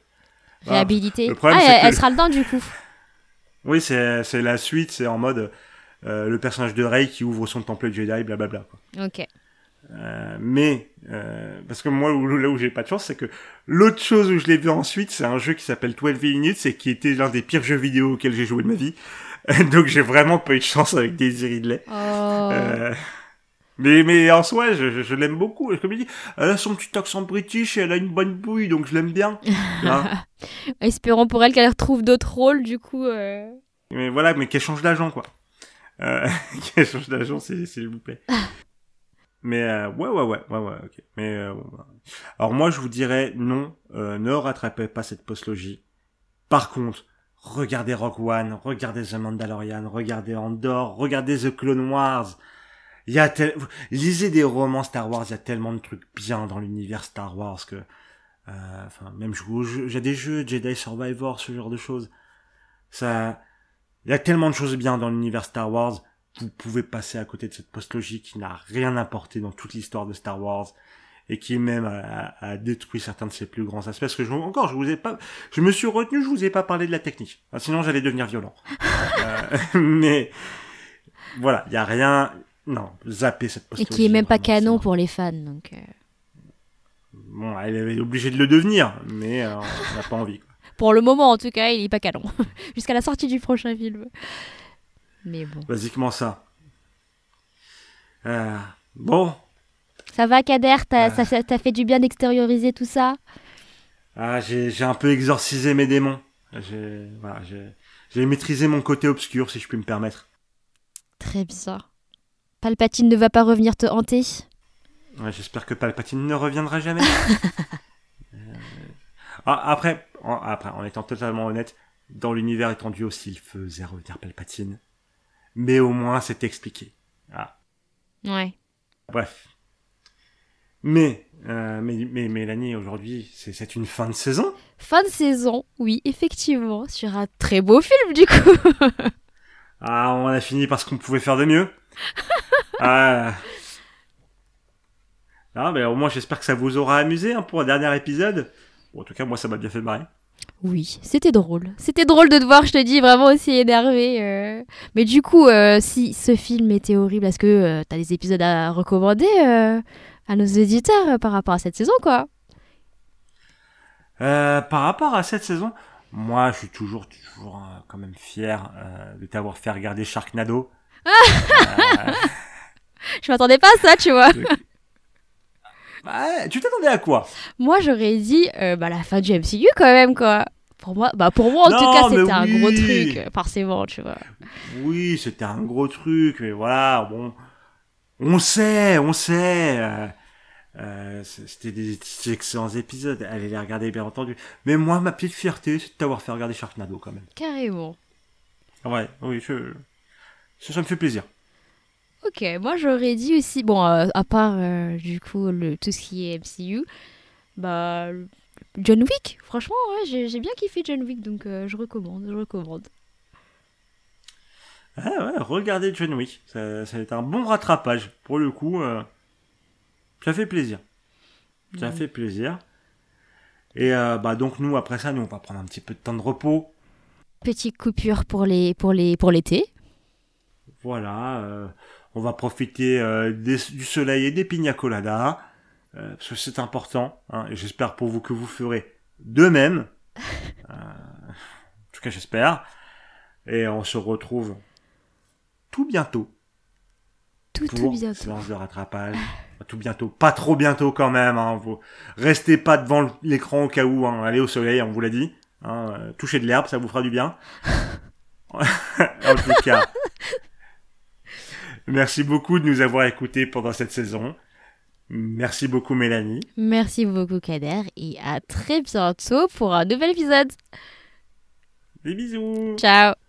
Le problème, ah, elle, que elle le- sera dedans, du coup. Oui, c'est la suite, c'est en mode euh, le personnage de Rey qui ouvre son temple Jedi, blablabla. Quoi. Ok. Euh, mais, euh, parce que moi, où- là où j'ai pas de chance, c'est que l'autre chose où je l'ai vu ensuite, c'est un jeu qui s'appelle 12 Minutes et qui était l'un des pires jeux vidéo auxquels j'ai joué de ma vie. Donc j'ai vraiment pas eu de chance avec Daisy Ridley. Oh. Euh, mais, mais en soi, je, je, je l'aime beaucoup. Comme il dit, elle a son petit accent british et elle a une bonne bouille, donc je l'aime bien. Hein. Espérons pour elle qu'elle retrouve d'autres rôles, du coup. euh. mais voilà, mais qu'elle change d'agent, quoi. Euh, qu'elle change d'agent, s'il s'il vous plaît. Mais euh, ouais, ouais, ouais, ouais, ouais, ok. Mais euh, bon, bah. alors moi, je vous dirais non, euh, ne rattrapez pas cette postlogie. Par contre, regardez Rock One, regardez The Mandalorian, regardez Andor, regardez The Clone Wars. Il y a tel... lisez des romans Star Wars, il y a tellement de trucs bien dans l'univers Star Wars que euh, enfin même j'ai des jeux Jedi Survivor, ce genre de choses. Ça il y a tellement de choses bien dans l'univers Star Wars, vous pouvez passer à côté de cette postlogie qui n'a rien apporté dans toute l'histoire de Star Wars et qui même a, détruit certains de ses plus grands aspects. Parce que je, encore, je vous ai pas, je me suis retenu, je vous ai pas parlé de la technique. Ah, Sinon, j'allais devenir violent. Euh, mais voilà, il y a rien. Non, zappez cette Et postlogie. qui est même pas canon pour les fans, donc. euh. Bon, elle est obligée de le devenir, mais euh, on n'a pas envie. quoi. Pour le moment, en tout cas, il est pas canon. Jusqu'à la sortie du prochain film. Mais bon. Basiquement ça. Bon, Ça va, Kader T'as Ah. ça- fait du bien d'extérioriser tout ça? Ah, j'ai un peu exorcisé mes démons. J'ai voilà, maîtrisé mon côté obscur, si je puis me permettre. Très bien. Palpatine ne va pas revenir te hanter? Ouais, J'espère que Palpatine ne reviendra jamais. Euh, ah, après, en, après, en étant totalement honnête, dans l'univers étendu aussi, il faisait revenir Palpatine. Mais au moins, c'est expliqué. Ah, Ouais. bref. Mais, euh, mais, mais Mélanie, aujourd'hui, c'est une fin de saison. Fin de saison, oui, effectivement, sur un très beau film du coup. Ah, on a fini parce qu'on pouvait faire de mieux. ah. Ah, mais au moins, j'espère que ça vous aura amusé hein, pour un dernier épisode. Bon, en tout cas, moi, ça m'a bien fait marrer. Oui, c'était drôle. C'était drôle de te voir, je te dis, vraiment aussi énervé. euh. Mais du coup, euh, si ce film était horrible, est-ce que euh, t'as des épisodes à recommander euh, à nos éditeurs euh, par rapport à cette saison, quoi Euh, par rapport à cette saison, moi, je suis toujours, toujours euh, quand même fier euh, de t'avoir fait regarder Sharknado. Je m'attendais pas à ça, tu vois. bah, tu t'attendais à quoi? Moi, j'aurais dit bah, la fin du MCU quand même, quoi. Pour moi, bah pour moi en tout cas, c'était un gros truc, forcément, tu vois. Oui, c'était un gros truc, mais voilà, bon, on sait, on sait. euh, euh, c'était des excellents épisodes. Allez les regarder, bien entendu. Mais moi, ma petite fierté, c'est de t'avoir fait regarder Sharknado quand même. Carrément. Ouais, oui, je... ça, ça me fait plaisir. Ok, moi j'aurais dit aussi, bon, euh, à part euh, du coup le, tout ce qui est MCU, bah John Wick, franchement, ouais, j'ai bien kiffé John Wick, donc euh, je recommande, je recommande. Ah ouais, regardez John Wick. Ça, ça va être un bon rattrapage. Pour le coup, euh, ça fait plaisir. Ça fait plaisir. Et euh, bah donc nous, après ça, nous, on va prendre un petit peu de temps de repos. Petite coupure pour les pour les pour l'été. voilà, euh, on va profiter des- du soleil et des pina coladas, parce que c'est important, hein, et j'espère pour vous que vous ferez de même. En tout cas, j'espère. Et on se retrouve tout bientôt Tout, bientôt. séance de rattrapage. Tout bientôt, pas trop bientôt quand même. Hein, vous restez pas devant l'écran au cas où. Hein, allez au soleil, on vous l'a dit. Hein, euh, touchez de l'herbe, ça vous fera du bien. en tout cas, merci beaucoup de nous avoir écoutés pendant cette saison. Merci beaucoup Mélanie. Merci beaucoup, Kader, et à très bientôt pour un nouvel épisode. Des bisous. Ciao